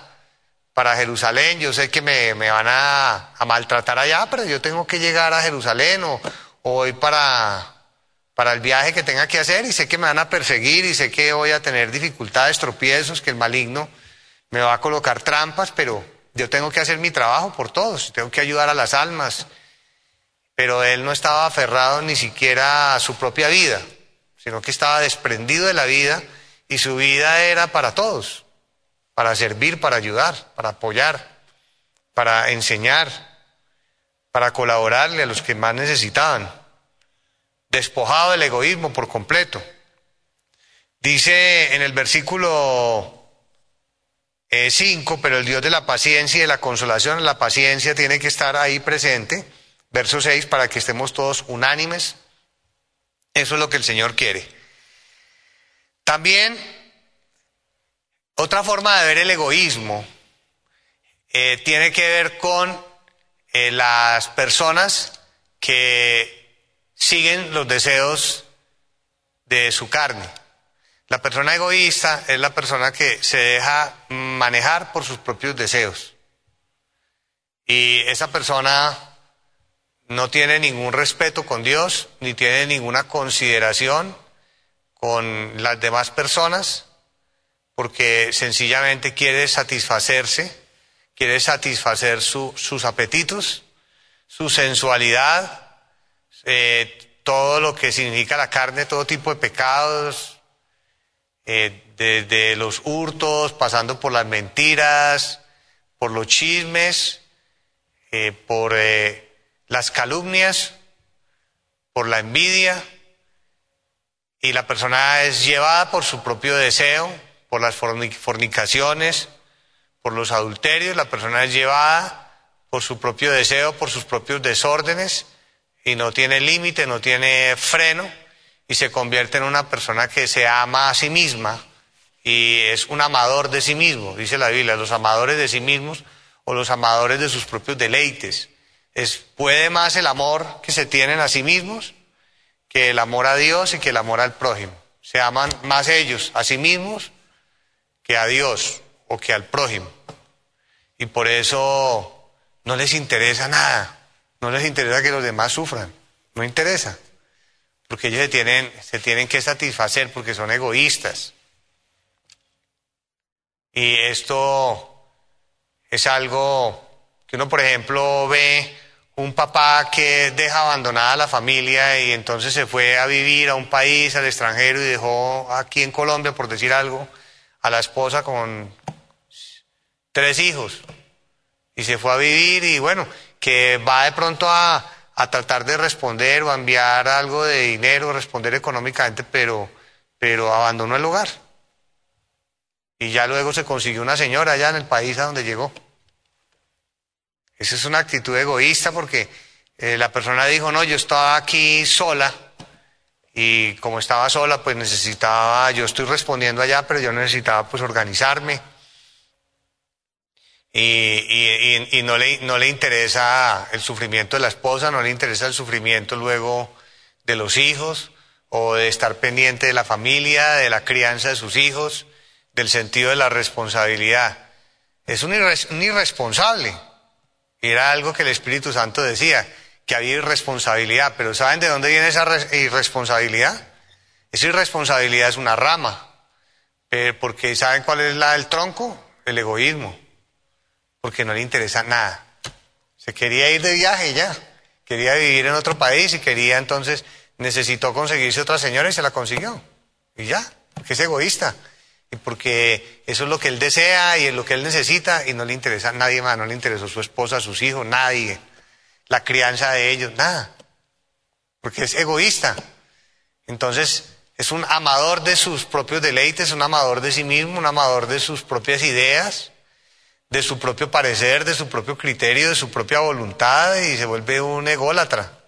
para Jerusalén, yo sé que me, van a, maltratar allá, pero yo tengo que llegar a Jerusalén o, voy para, para el viaje que tenga que hacer y sé que me van a perseguir y sé que voy a tener dificultades, tropiezos, que el maligno me va a colocar trampas, pero yo tengo que hacer mi trabajo por todos, tengo que ayudar a las almas. Pero él no estaba aferrado ni siquiera a su propia vida, sino que estaba desprendido de la vida y su vida era para todos para servir, para ayudar, para apoyar, para enseñar, para colaborarle a los que más necesitaban, despojado del egoísmo por completo. Dice en el versículo 5, eh, pero el Dios de la paciencia y de la consolación, la paciencia tiene que estar ahí presente. Verso 6, para que estemos todos unánimes. Eso es lo que el Señor quiere. También otra forma de ver el egoísmo eh, tiene que ver con eh, las personas que siguen los deseos de su carne. La persona egoísta es la persona que se deja manejar por sus propios deseos. Y esa persona no tiene ningún respeto con Dios, ni tiene ninguna consideración con las demás personas, porque sencillamente quiere satisfacerse, quiere satisfacer sus apetitos, su sensualidad, eh, todo lo que significa la carne, todo tipo de pecados, eh, desde los hurtos, pasando por las mentiras, por los chismes, eh, por las calumnias, por la envidia, y la persona es llevada por su propio deseo, por las fornicaciones, por los adulterios, la persona es llevada por su propio deseo, por sus propios desórdenes, y no tiene límite, no tiene freno, y se convierte en una persona que se ama a sí misma y es un amador de sí mismo, dice la Biblia, los amadores de sí mismos o los amadores de sus propios deleites. Es, puede más el amor que se tienen a sí mismos que el amor a Dios y que el amor al prójimo. Se aman más ellos a sí mismos que a Dios o que al prójimo. Y por eso no les interesa nada. No les interesa que los demás sufran. No interesa. Porque ellos se tienen, se tienen que satisfacer porque son egoístas. Y esto es algo que uno, por ejemplo, ve un papá que deja abandonada a la familia y entonces se fue a vivir a un país, al extranjero, y dejó aquí en Colombia, por decir algo, a la esposa con tres hijos. Y se fue a vivir y bueno, que va de pronto a, a tratar de responder o a enviar algo de dinero, responder económicamente, pero, pero abandonó el hogar. Y ya luego se consiguió una señora allá en el país a donde llegó. Esa es una actitud egoísta porque eh, la persona dijo, no, yo estaba aquí sola y como estaba sola, pues necesitaba, yo estoy respondiendo allá, pero yo necesitaba pues organizarme. Y, y, no, le, no le interesa el sufrimiento de la esposa, no le interesa el sufrimiento luego de los hijos o de estar pendiente de la familia, de la crianza de sus hijos, del sentido de la responsabilidad. Es un irresponsable. Era algo que el Espíritu Santo decía, que había irresponsabilidad. Pero ¿saben de dónde viene esa irresponsabilidad? Esa irresponsabilidad es una rama. porque ¿saben cuál es la del tronco? El egoísmo. Porque no le interesa nada. Se quería ir de viaje y ya. Quería vivir en otro país y quería entonces, necesitó conseguirse otra señora y se la consiguió. Y ya, porque es egoísta y porque eso es lo que él desea y es lo que él necesita y no le interesa a nadie más, no le interesó su esposa, sus hijos, nadie, la crianza de ellos, nada, porque es egoísta. Entonces es un amador de sus propios deleites, un amador de sí mismo, un amador de sus propias ideas, de su propio parecer, de su propio criterio, de su propia voluntad y se vuelve un ególatra,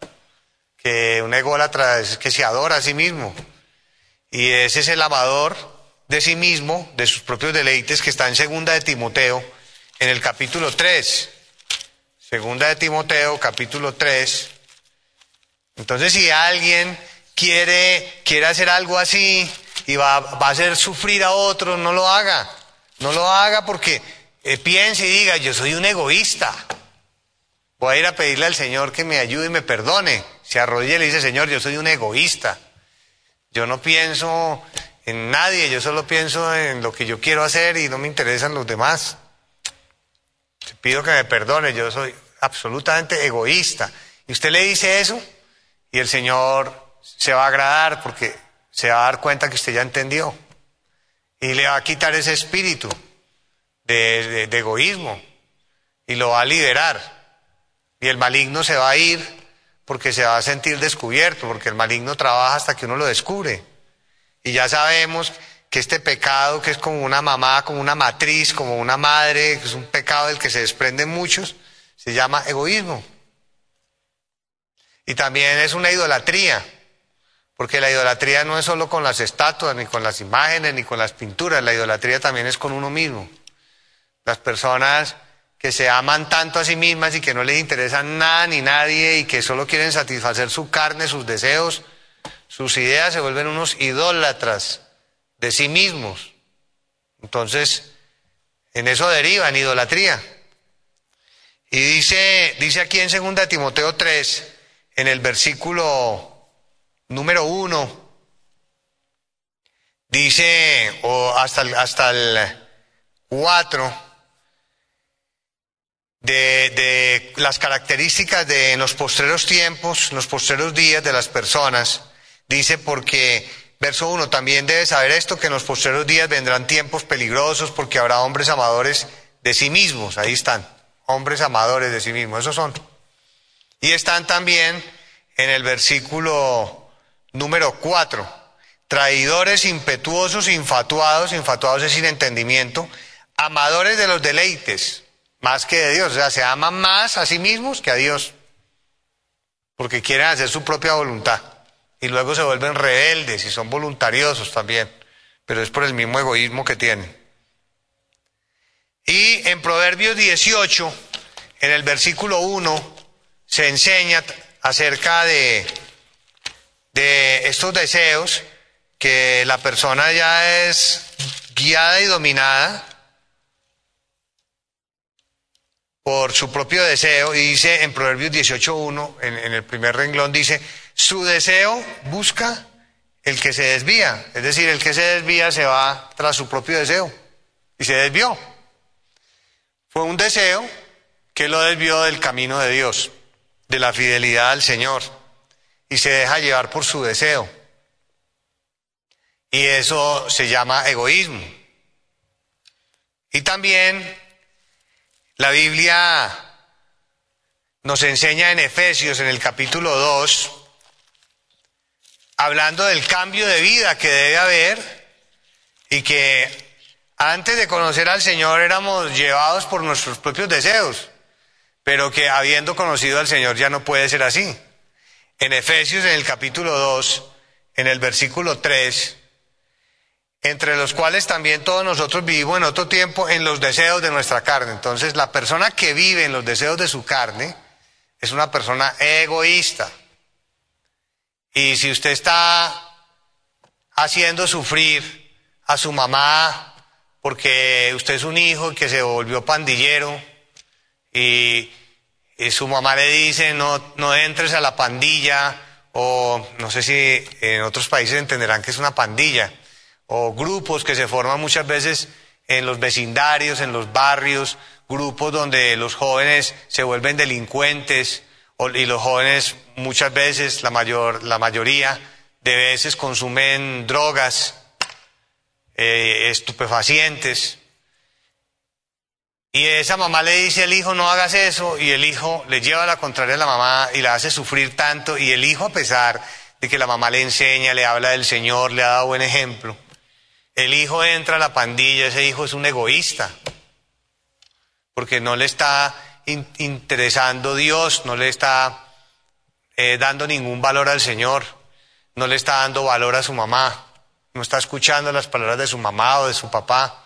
que un ególatra es que se adora a sí mismo. Y ese es el amador de sí mismo, de sus propios deleites, que está en segunda de Timoteo, en el capítulo 3. Segunda de Timoteo, capítulo 3. Entonces, si alguien quiere, quiere hacer algo así y va, va a hacer sufrir a otro, no lo haga. No lo haga porque eh, piense y diga, yo soy un egoísta. Voy a ir a pedirle al Señor que me ayude y me perdone. Se arrodilla y le dice, Señor, yo soy un egoísta. Yo no pienso en nadie, yo solo pienso en lo que yo quiero hacer y no me interesan los demás. Te pido que me perdone, yo soy absolutamente egoísta. Y usted le dice eso y el Señor se va a agradar porque se va a dar cuenta que usted ya entendió. Y le va a quitar ese espíritu de, de egoísmo y lo va a liberar. Y el maligno se va a ir porque se va a sentir descubierto, porque el maligno trabaja hasta que uno lo descubre. Y ya sabemos que este pecado, que es como una mamá, como una matriz, como una madre, que es un pecado del que se desprenden muchos, se llama egoísmo. Y también es una idolatría, porque la idolatría no es solo con las estatuas, ni con las imágenes, ni con las pinturas, la idolatría también es con uno mismo. Las personas que se aman tanto a sí mismas y que no les interesa nada ni nadie y que solo quieren satisfacer su carne, sus deseos, sus ideas se vuelven unos idólatras de sí mismos. Entonces, en eso deriva, en idolatría. Y dice, dice aquí en 2 Timoteo 3, en el versículo número 1, dice, o hasta el, hasta el 4, de, de, las características de los postreros tiempos, los postreros días de las personas. Dice porque, verso 1, también debes saber esto, que en los postreros días vendrán tiempos peligrosos porque habrá hombres amadores de sí mismos. Ahí están, hombres amadores de sí mismos, esos son. Y están también en el versículo número 4, traidores, impetuosos, infatuados, infatuados es sin entendimiento, amadores de los deleites más que de Dios. O sea, se aman más a sí mismos que a Dios, porque quieren hacer su propia voluntad. Y luego se vuelven rebeldes y son voluntariosos también, pero es por el mismo egoísmo que tienen. Y en Proverbios 18, en el versículo 1, se enseña acerca de, de estos deseos que la persona ya es guiada y dominada por su propio deseo, y dice en Proverbios 18.1, en, en el primer renglón, dice, su deseo busca el que se desvía, es decir, el que se desvía se va tras su propio deseo, y se desvió. Fue un deseo que lo desvió del camino de Dios, de la fidelidad al Señor, y se deja llevar por su deseo. Y eso se llama egoísmo. Y también la Biblia nos enseña en Efesios, en el capítulo 2, hablando del cambio de vida que debe haber y que antes de conocer al Señor éramos llevados por nuestros propios deseos, pero que habiendo conocido al Señor ya no puede ser así. En Efesios, en el capítulo 2, en el versículo 3, entre los cuales también todos nosotros vivimos en otro tiempo en los deseos de nuestra carne. Entonces, la persona que vive en los deseos de su carne es una persona egoísta. Y si usted está haciendo sufrir a su mamá porque usted es un hijo que se volvió pandillero y, su mamá le dice no, no entres a la pandilla o no sé si en otros países entenderán que es una pandilla o grupos que se forman muchas veces en los vecindarios, en los barrios, grupos donde los jóvenes se vuelven delincuentes y los jóvenes muchas veces, la, mayor, la mayoría de veces consumen drogas, eh, estupefacientes. Y esa mamá le dice al hijo, no hagas eso, y el hijo le lleva a la contraria a la mamá y la hace sufrir tanto, y el hijo, a pesar de que la mamá le enseña, le habla del Señor, le ha dado buen ejemplo, el hijo entra a la pandilla, ese hijo es un egoísta, porque no le está interesando Dios, no le está eh, dando ningún valor al Señor, no le está dando valor a su mamá, no está escuchando las palabras de su mamá o de su papá,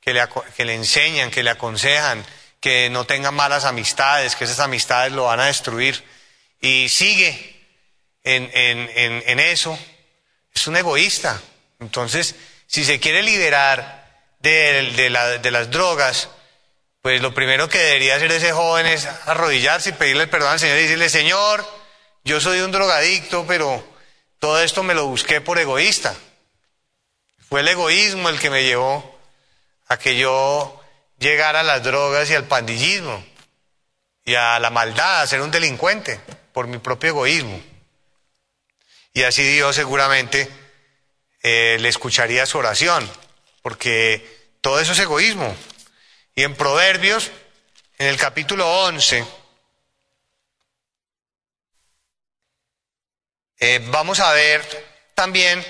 que le, que le enseñan, que le aconsejan, que no tenga malas amistades, que esas amistades lo van a destruir, y sigue en, en, en eso, es un egoísta. Entonces, si se quiere liberar de, las drogas, pues lo primero que debería hacer ese joven es arrodillarse y pedirle perdón al Señor y decirle, Señor, yo soy un drogadicto, pero todo esto me lo busqué por egoísta. Fue el egoísmo el que me llevó a que yo llegara a las drogas y al pandillismo y a la maldad, a ser un delincuente por mi propio egoísmo. Y así Dios seguramente eh, le escucharía su oración, porque todo eso es egoísmo. Y en Proverbios, en el capítulo 11, eh, vamos a ver también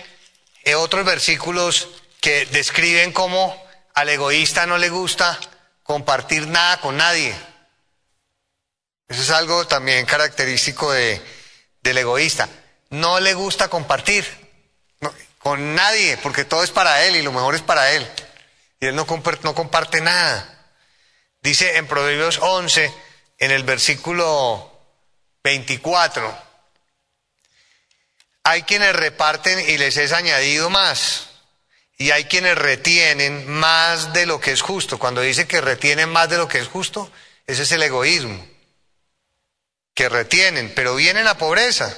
eh, otros versículos que describen cómo al egoísta no le gusta compartir nada con nadie. Eso es algo también característico de, del egoísta. No le gusta compartir con nadie, porque todo es para él y lo mejor es para él. Y él no no comparte nada. Dice en Proverbios 11, en el versículo 24, hay quienes reparten y les es añadido más. Y hay quienes retienen más de lo que es justo. Cuando dice que retienen más de lo que es justo, Ese es el egoísmo, que retienen, pero viene la pobreza.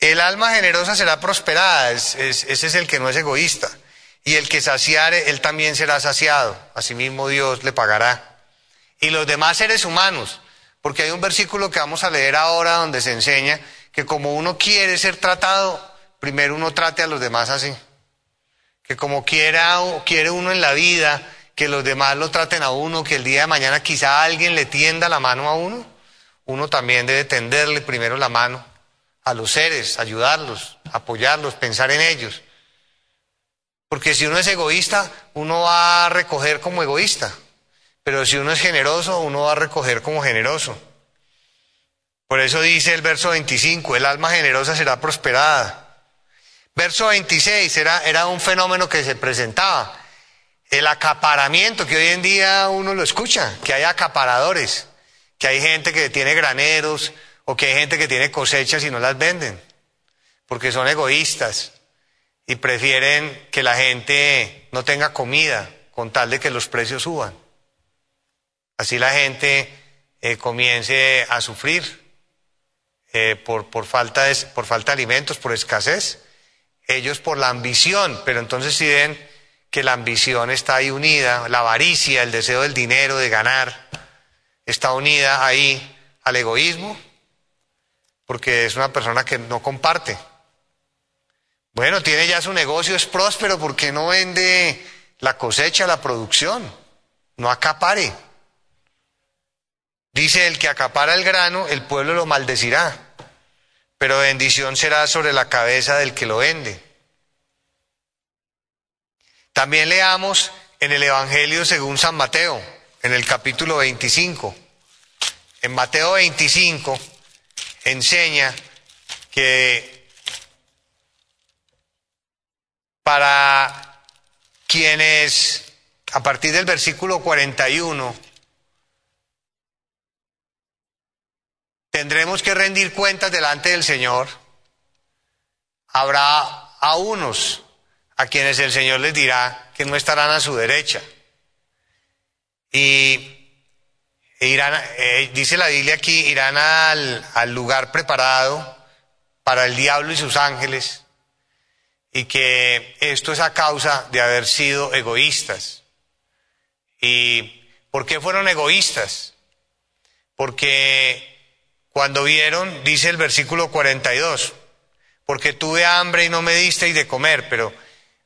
El alma generosa será prosperada, ese es el que no es egoísta. Y el que saciare, él también será saciado. Asimismo Dios le pagará. Y los demás seres humanos, porque hay un versículo que vamos a leer ahora donde se enseña que como uno quiere ser tratado, primero uno trate a los demás así. Que como quiera, quiere uno en la vida, que los demás lo traten a uno, que el día de mañana quizá alguien le tienda la mano a uno, uno también debe tenderle primero la mano a los seres, ayudarlos, apoyarlos, pensar en ellos. Porque si uno es egoísta, uno va a recoger como egoísta. Pero si uno es generoso, uno va a recoger como generoso. Por eso dice el verso 25, el alma generosa será prosperada. Verso 26 era, era un fenómeno que se presentaba. El acaparamiento, que hoy en día uno lo escucha, que hay acaparadores, que hay gente que tiene graneros o que hay gente que tiene cosechas y no las venden, porque son egoístas y prefieren que la gente no tenga comida con tal de que los precios suban. Así la gente eh, comience a sufrir eh, por, falta de, por falta de alimentos, por escasez. Ellos por la ambición, pero entonces si ven que la ambición está ahí unida, la avaricia, el deseo del dinero, de ganar, está unida ahí al egoísmo, porque es una persona que no comparte. Bueno, tiene ya su negocio, es próspero porque no vende la cosecha, la producción, no acapare. Dice el que acapara el grano, el pueblo lo maldecirá, pero bendición será sobre la cabeza del que lo vende. También leamos en el Evangelio según San Mateo, en el capítulo 25. En Mateo 25 enseña que para quienes, a partir del versículo 41, tendremos que rendir cuentas delante del Señor, habrá a unos a quienes el Señor les dirá que no estarán a su derecha. Y irán, eh, dice la Biblia aquí, irán al, al lugar preparado para el diablo y sus ángeles y que esto es a causa de haber sido egoístas. ¿Y por qué fueron egoístas? Porque cuando vieron, dice el versículo 42, porque tuve hambre y no me disteis de comer, pero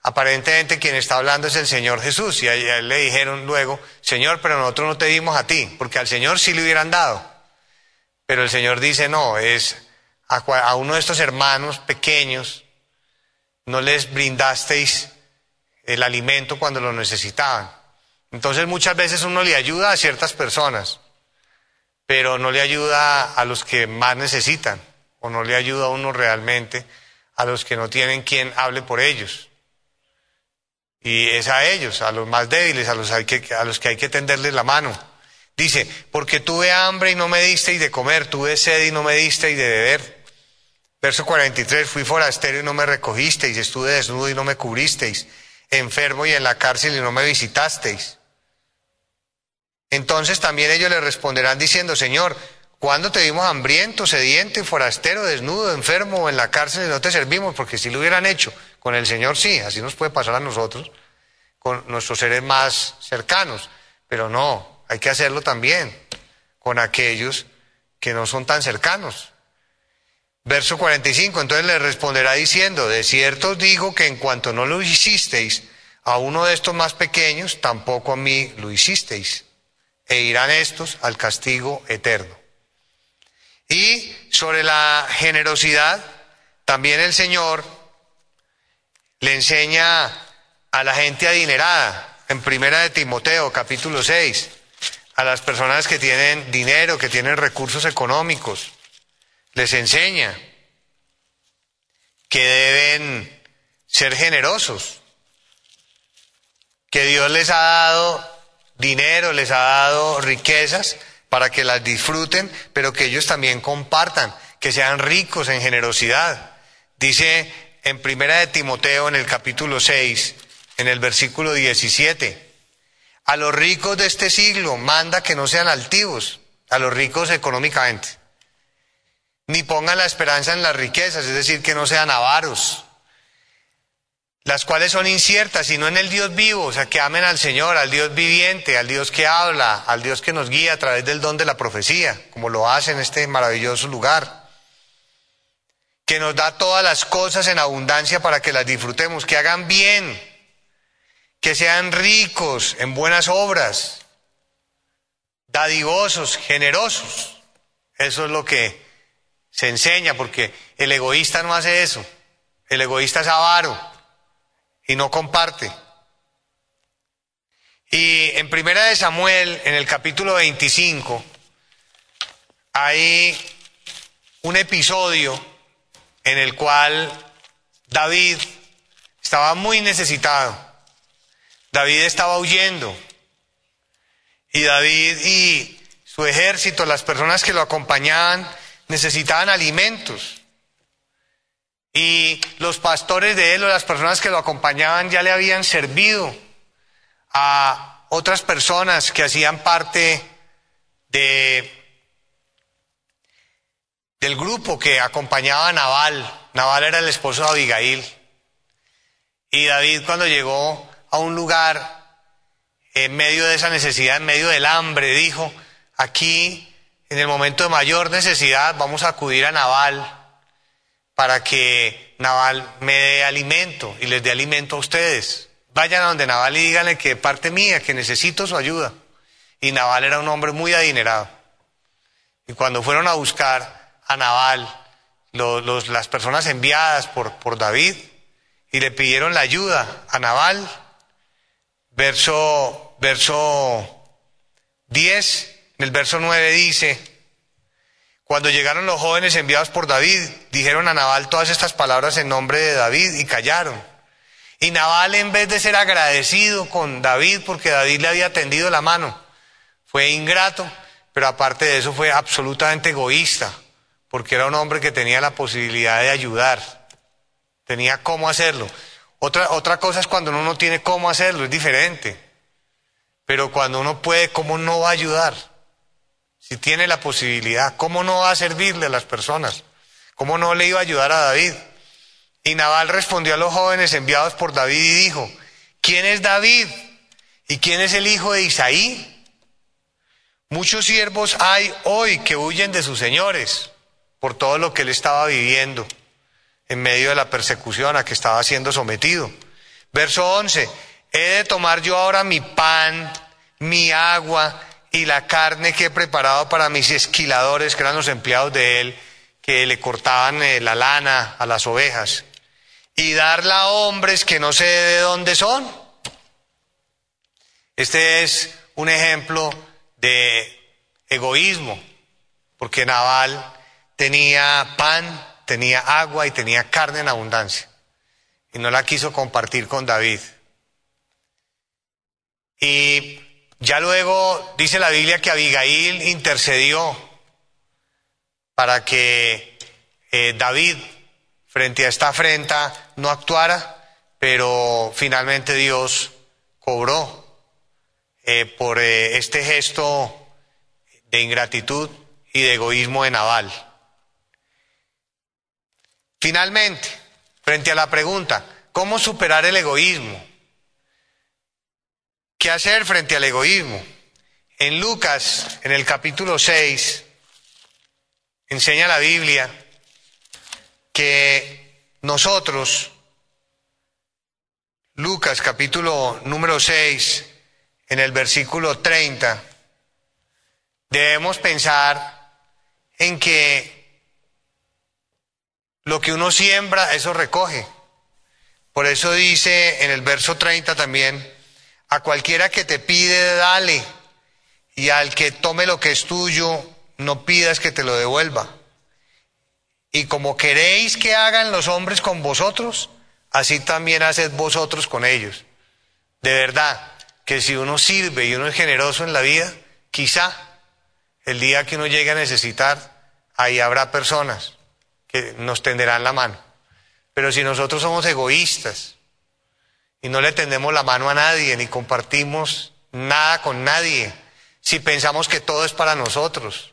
aparentemente quien está hablando es el Señor Jesús. Y a él le dijeron luego, Señor, pero nosotros no te dimos a ti, porque al Señor sí le hubieran dado. Pero el Señor dice, no, es a, a uno de estos hermanos pequeños, no les brindasteis el alimento cuando lo necesitaban. Entonces muchas veces uno le ayuda a ciertas personas, pero no le ayuda a los que más necesitan, o no le ayuda a uno realmente a los que no tienen quien hable por ellos. Y es a ellos, a los más débiles, a los, que, a los que hay que tenderles la mano. Dice, porque tuve hambre y no me disteis de comer, tuve sed y no me disteis de beber. Verso 43, fui forastero y no me recogisteis, estuve desnudo y no me cubristeis, enfermo y en la cárcel y no me visitasteis. Entonces también ellos le responderán diciendo, Señor, ¿cuándo te vimos hambriento, sediento forastero, desnudo, enfermo o en la cárcel y no te servimos? Porque si lo hubieran hecho con el Señor, sí, así nos puede pasar a nosotros, con nuestros seres más cercanos, pero no, hay que hacerlo también con aquellos que no son tan cercanos. Verso 45, entonces le responderá diciendo, de cierto os digo que en cuanto no lo hicisteis a uno de estos más pequeños, tampoco a mí lo hicisteis, e irán estos al castigo eterno. Y sobre la generosidad, también el Señor le enseña a la gente adinerada, en primera de Timoteo, capítulo 6, a las personas que tienen dinero, que tienen recursos económicos les enseña que deben ser generosos, que Dios les ha dado dinero, les ha dado riquezas para que las disfruten, pero que ellos también compartan, que sean ricos en generosidad. Dice en primera de Timoteo en el capítulo 6, en el versículo 17, A los ricos de este siglo manda que no sean altivos, a los ricos económicamente, ni pongan la esperanza en las riquezas, es decir, que no sean avaros, las cuales son inciertas, sino en el Dios vivo, o sea, que amen al Señor, al Dios viviente, al Dios que habla, al Dios que nos guía a través del don de la profecía, como lo hace en este maravilloso lugar, que nos da todas las cosas en abundancia para que las disfrutemos, que hagan bien, que sean ricos en buenas obras, dadivosos, generosos. Eso es lo que se enseña, porque el egoísta no hace eso, el egoísta es avaro y no comparte. Y en Primera de Samuel, en el capítulo 25, hay un episodio en el cual David estaba muy necesitado. David estaba huyendo. Y David y su ejército, las personas que lo acompañaban, necesitaban alimentos. Y los pastores de él o las personas que lo acompañaban ya le habían servido a otras personas que hacían parte de del grupo que acompañaba a Naval. Naval era el esposo de Abigail. Y David cuando llegó a un lugar en medio de esa necesidad, en medio del hambre, dijo, aquí en el momento de mayor necesidad vamos a acudir a Naval para que Naval me dé alimento y les dé alimento a ustedes. Vayan a donde Naval y díganle que parte mía, que necesito su ayuda. Y Naval era un hombre muy adinerado. Y cuando fueron a buscar a Naval, las personas enviadas por, por David, y le pidieron la ayuda a Naval, verso, verso 10, en el verso 9 dice, cuando llegaron los jóvenes enviados por David, dijeron a Nabal todas estas palabras en nombre de David y callaron. Y Nabal, en vez de ser agradecido con David porque David le había tendido la mano, fue ingrato, pero aparte de eso fue absolutamente egoísta, porque era un hombre que tenía la posibilidad de ayudar, tenía cómo hacerlo. Otra, otra cosa es cuando uno no tiene cómo hacerlo, es diferente. Pero cuando uno puede, ¿cómo no va a ayudar? Si tiene la posibilidad, ¿cómo no va a servirle a las personas? ¿Cómo no le iba a ayudar a David? Y Nabal respondió a los jóvenes enviados por David y dijo, ¿quién es David? ¿Y quién es el hijo de Isaí? Muchos siervos hay hoy que huyen de sus señores por todo lo que él estaba viviendo en medio de la persecución a que estaba siendo sometido. Verso 11, he de tomar yo ahora mi pan, mi agua, y la carne que he preparado para mis esquiladores, que eran los empleados de él, que le cortaban eh, la lana a las ovejas, y darla a hombres que no sé de dónde son. Este es un ejemplo de egoísmo, porque Naval tenía pan, tenía agua y tenía carne en abundancia, y no la quiso compartir con David. Y ya luego dice la Biblia que Abigail intercedió para que eh, David frente a esta afrenta no actuara, pero finalmente Dios cobró eh, por eh, este gesto de ingratitud y de egoísmo de Naval. Finalmente, frente a la pregunta, ¿cómo superar el egoísmo? ¿Qué hacer frente al egoísmo? En Lucas, en el capítulo 6, enseña la Biblia que nosotros, Lucas capítulo número 6, en el versículo 30, debemos pensar en que lo que uno siembra, eso recoge. Por eso dice en el verso 30 también, a cualquiera que te pide, dale. Y al que tome lo que es tuyo, no pidas que te lo devuelva. Y como queréis que hagan los hombres con vosotros, así también haced vosotros con ellos. De verdad, que si uno sirve y uno es generoso en la vida, quizá el día que uno llegue a necesitar, ahí habrá personas que nos tenderán la mano. Pero si nosotros somos egoístas, y no le tendemos la mano a nadie ni compartimos nada con nadie, si pensamos que todo es para nosotros,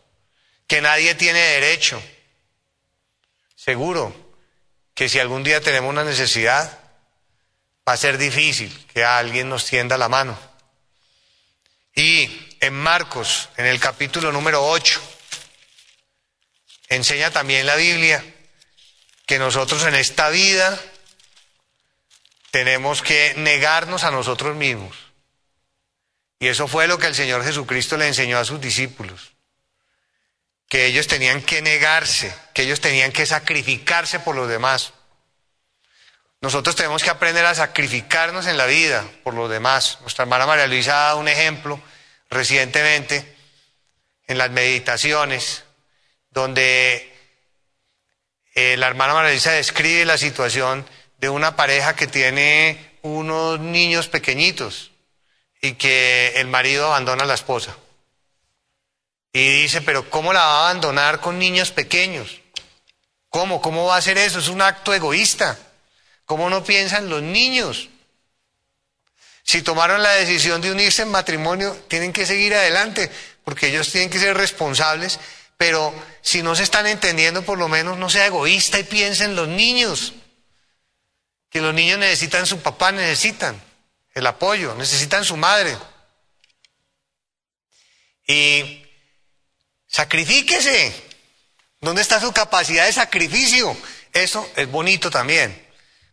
que nadie tiene derecho. Seguro que si algún día tenemos una necesidad, va a ser difícil que alguien nos tienda la mano. Y en Marcos, en el capítulo número 8, enseña también la Biblia que nosotros en esta vida tenemos que negarnos a nosotros mismos. Y eso fue lo que el Señor Jesucristo le enseñó a sus discípulos. Que ellos tenían que negarse, que ellos tenían que sacrificarse por los demás. Nosotros tenemos que aprender a sacrificarnos en la vida por los demás. Nuestra hermana María Luisa ha dado un ejemplo recientemente en las meditaciones, donde eh, la hermana María Luisa describe la situación de una pareja que tiene unos niños pequeñitos y que el marido abandona a la esposa. Y dice, pero ¿cómo la va a abandonar con niños pequeños? ¿Cómo? ¿Cómo va a hacer eso? Es un acto egoísta. ¿Cómo no piensan los niños? Si tomaron la decisión de unirse en matrimonio, tienen que seguir adelante, porque ellos tienen que ser responsables, pero si no se están entendiendo, por lo menos no sea egoísta y piensen los niños que los niños necesitan su papá, necesitan el apoyo, necesitan su madre. Y sacrifíquese. ¿Dónde está su capacidad de sacrificio? Eso es bonito también,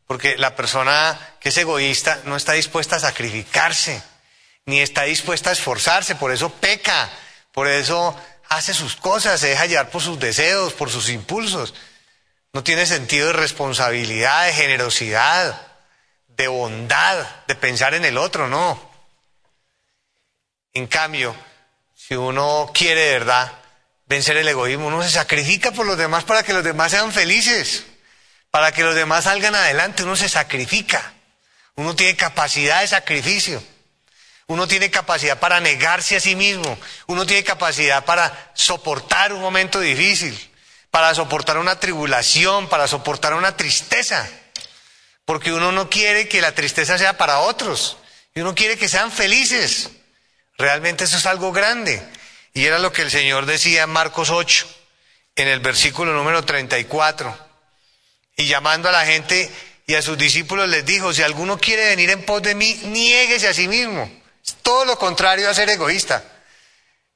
porque la persona que es egoísta no está dispuesta a sacrificarse, ni está dispuesta a esforzarse, por eso peca, por eso hace sus cosas, se deja llevar por sus deseos, por sus impulsos. No tiene sentido de responsabilidad, de generosidad, de bondad, de pensar en el otro, no. En cambio, si uno quiere de verdad vencer el egoísmo, uno se sacrifica por los demás para que los demás sean felices, para que los demás salgan adelante, uno se sacrifica. Uno tiene capacidad de sacrificio. Uno tiene capacidad para negarse a sí mismo. Uno tiene capacidad para soportar un momento difícil para soportar una tribulación, para soportar una tristeza. Porque uno no quiere que la tristeza sea para otros. Y uno quiere que sean felices. Realmente eso es algo grande. Y era lo que el Señor decía en Marcos 8, en el versículo número 34. Y llamando a la gente y a sus discípulos les dijo, si alguno quiere venir en pos de mí, niéguese a sí mismo. Es todo lo contrario a ser egoísta.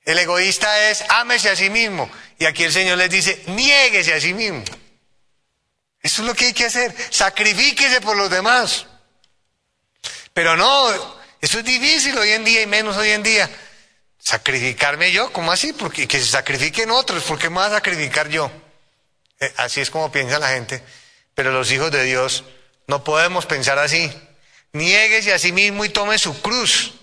El egoísta es ámese a sí mismo. Y aquí el Señor les dice, niéguese a sí mismo. Eso es lo que hay que hacer. Sacrifíquese por los demás. Pero no, eso es difícil hoy en día y menos hoy en día. Sacrificarme yo, ¿cómo así? Porque que se sacrifiquen otros, ¿por qué me voy a sacrificar yo? Eh, así es como piensa la gente. Pero los hijos de Dios no podemos pensar así. Niéguese a sí mismo y tome su cruz.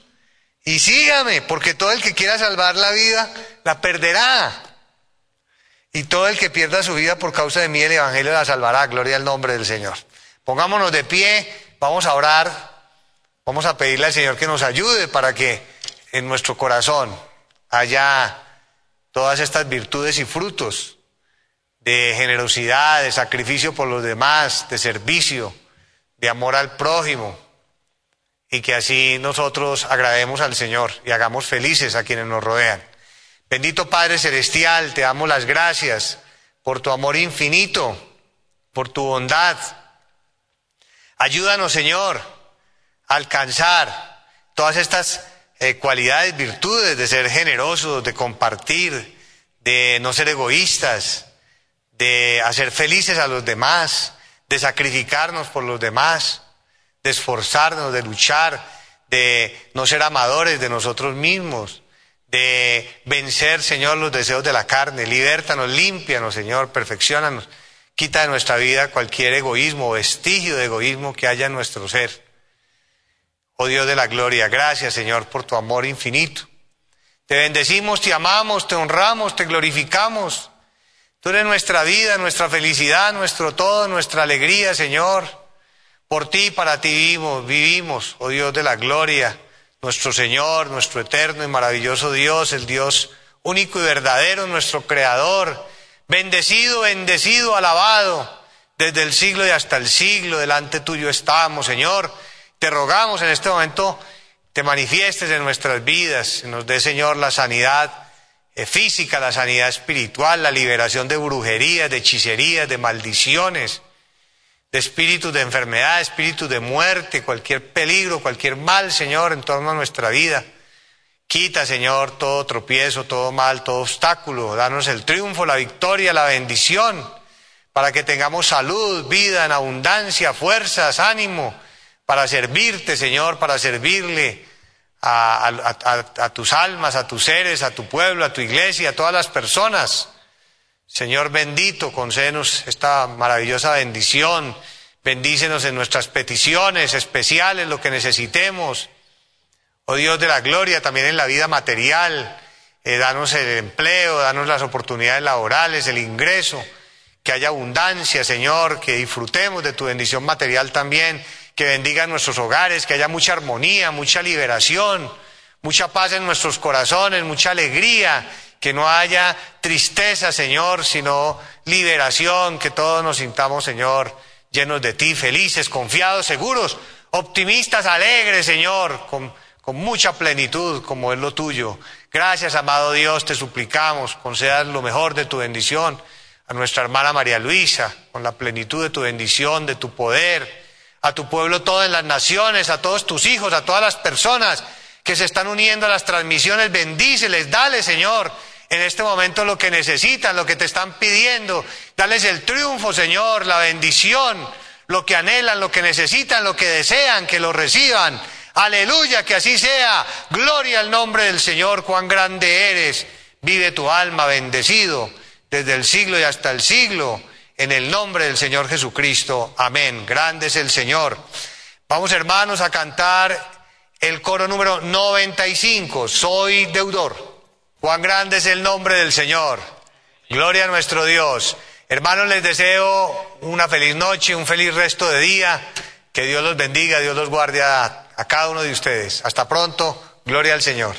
Y sígame, porque todo el que quiera salvar la vida, la perderá. Y todo el que pierda su vida por causa de mí, el Evangelio la salvará. Gloria al nombre del Señor. Pongámonos de pie, vamos a orar, vamos a pedirle al Señor que nos ayude para que en nuestro corazón haya todas estas virtudes y frutos de generosidad, de sacrificio por los demás, de servicio, de amor al prójimo y que así nosotros agrademos al Señor y hagamos felices a quienes nos rodean. Bendito Padre Celestial, te damos las gracias por tu amor infinito, por tu bondad. Ayúdanos, Señor, a alcanzar todas estas eh, cualidades, virtudes de ser generosos, de compartir, de no ser egoístas, de hacer felices a los demás, de sacrificarnos por los demás de esforzarnos, de luchar, de no ser amadores de nosotros mismos, de vencer, Señor, los deseos de la carne. Libértanos, límpianos, Señor, perfeccionanos. Quita de nuestra vida cualquier egoísmo, vestigio de egoísmo que haya en nuestro ser. Oh Dios de la gloria, gracias, Señor, por tu amor infinito. Te bendecimos, te amamos, te honramos, te glorificamos. Tú eres nuestra vida, nuestra felicidad, nuestro todo, nuestra alegría, Señor. Por ti, para ti vivimos, vivimos, oh Dios de la gloria, nuestro Señor, nuestro eterno y maravilloso Dios, el Dios único y verdadero, nuestro Creador, bendecido, bendecido, alabado, desde el siglo y hasta el siglo, delante tuyo estamos, Señor. Te rogamos en este momento te manifiestes en nuestras vidas, nos dé, Señor, la sanidad eh, física, la sanidad espiritual, la liberación de brujerías, de hechicerías, de maldiciones, de espíritus de enfermedad, espíritus de muerte, cualquier peligro, cualquier mal, Señor, en torno a nuestra vida. Quita, Señor, todo tropiezo, todo mal, todo obstáculo. Danos el triunfo, la victoria, la bendición, para que tengamos salud, vida en abundancia, fuerzas, ánimo, para servirte, Señor, para servirle a, tus almas, a tus seres, a tu pueblo, a tu iglesia, a todas las personas. Señor bendito, concédenos esta maravillosa bendición. Bendícenos en nuestras peticiones especiales, lo que necesitemos. Oh Dios de la gloria, también en la vida material. Eh, danos el empleo, danos las oportunidades laborales, el ingreso, que haya abundancia, Señor, que disfrutemos de tu bendición material también que bendiga nuestros hogares, que haya mucha armonía, mucha liberación, mucha paz en nuestros corazones, mucha alegría, que no haya tristeza, Señor, sino liberación, que todos nos sintamos, Señor, llenos de ti, felices, confiados, seguros, optimistas, alegres, Señor, con, mucha plenitud como es lo tuyo. Gracias, amado Dios, te suplicamos, concedas lo mejor de tu bendición a nuestra hermana María Luisa, con la plenitud de tu bendición, de tu poder, a tu pueblo todo en las naciones, a todos tus hijos, a todas las personas que se están uniendo a las transmisiones, bendíceles, dale Señor en este momento lo que necesitan, lo que te están pidiendo, dales el triunfo Señor, la bendición, lo que anhelan, lo que necesitan, lo que desean, que lo reciban. Aleluya, que así sea. Gloria al nombre del Señor, cuán grande eres. Vive tu alma bendecido desde el siglo y hasta el siglo. En el nombre del Señor Jesucristo. Amén. Grande es el Señor. Vamos hermanos a cantar el coro número 95. Soy deudor. Cuán grande es el nombre del Señor. Gloria a nuestro Dios. Hermanos, les deseo una feliz noche, un feliz resto de día. Que Dios los bendiga, Dios los guarde a, a cada uno de ustedes. Hasta pronto. Gloria al Señor.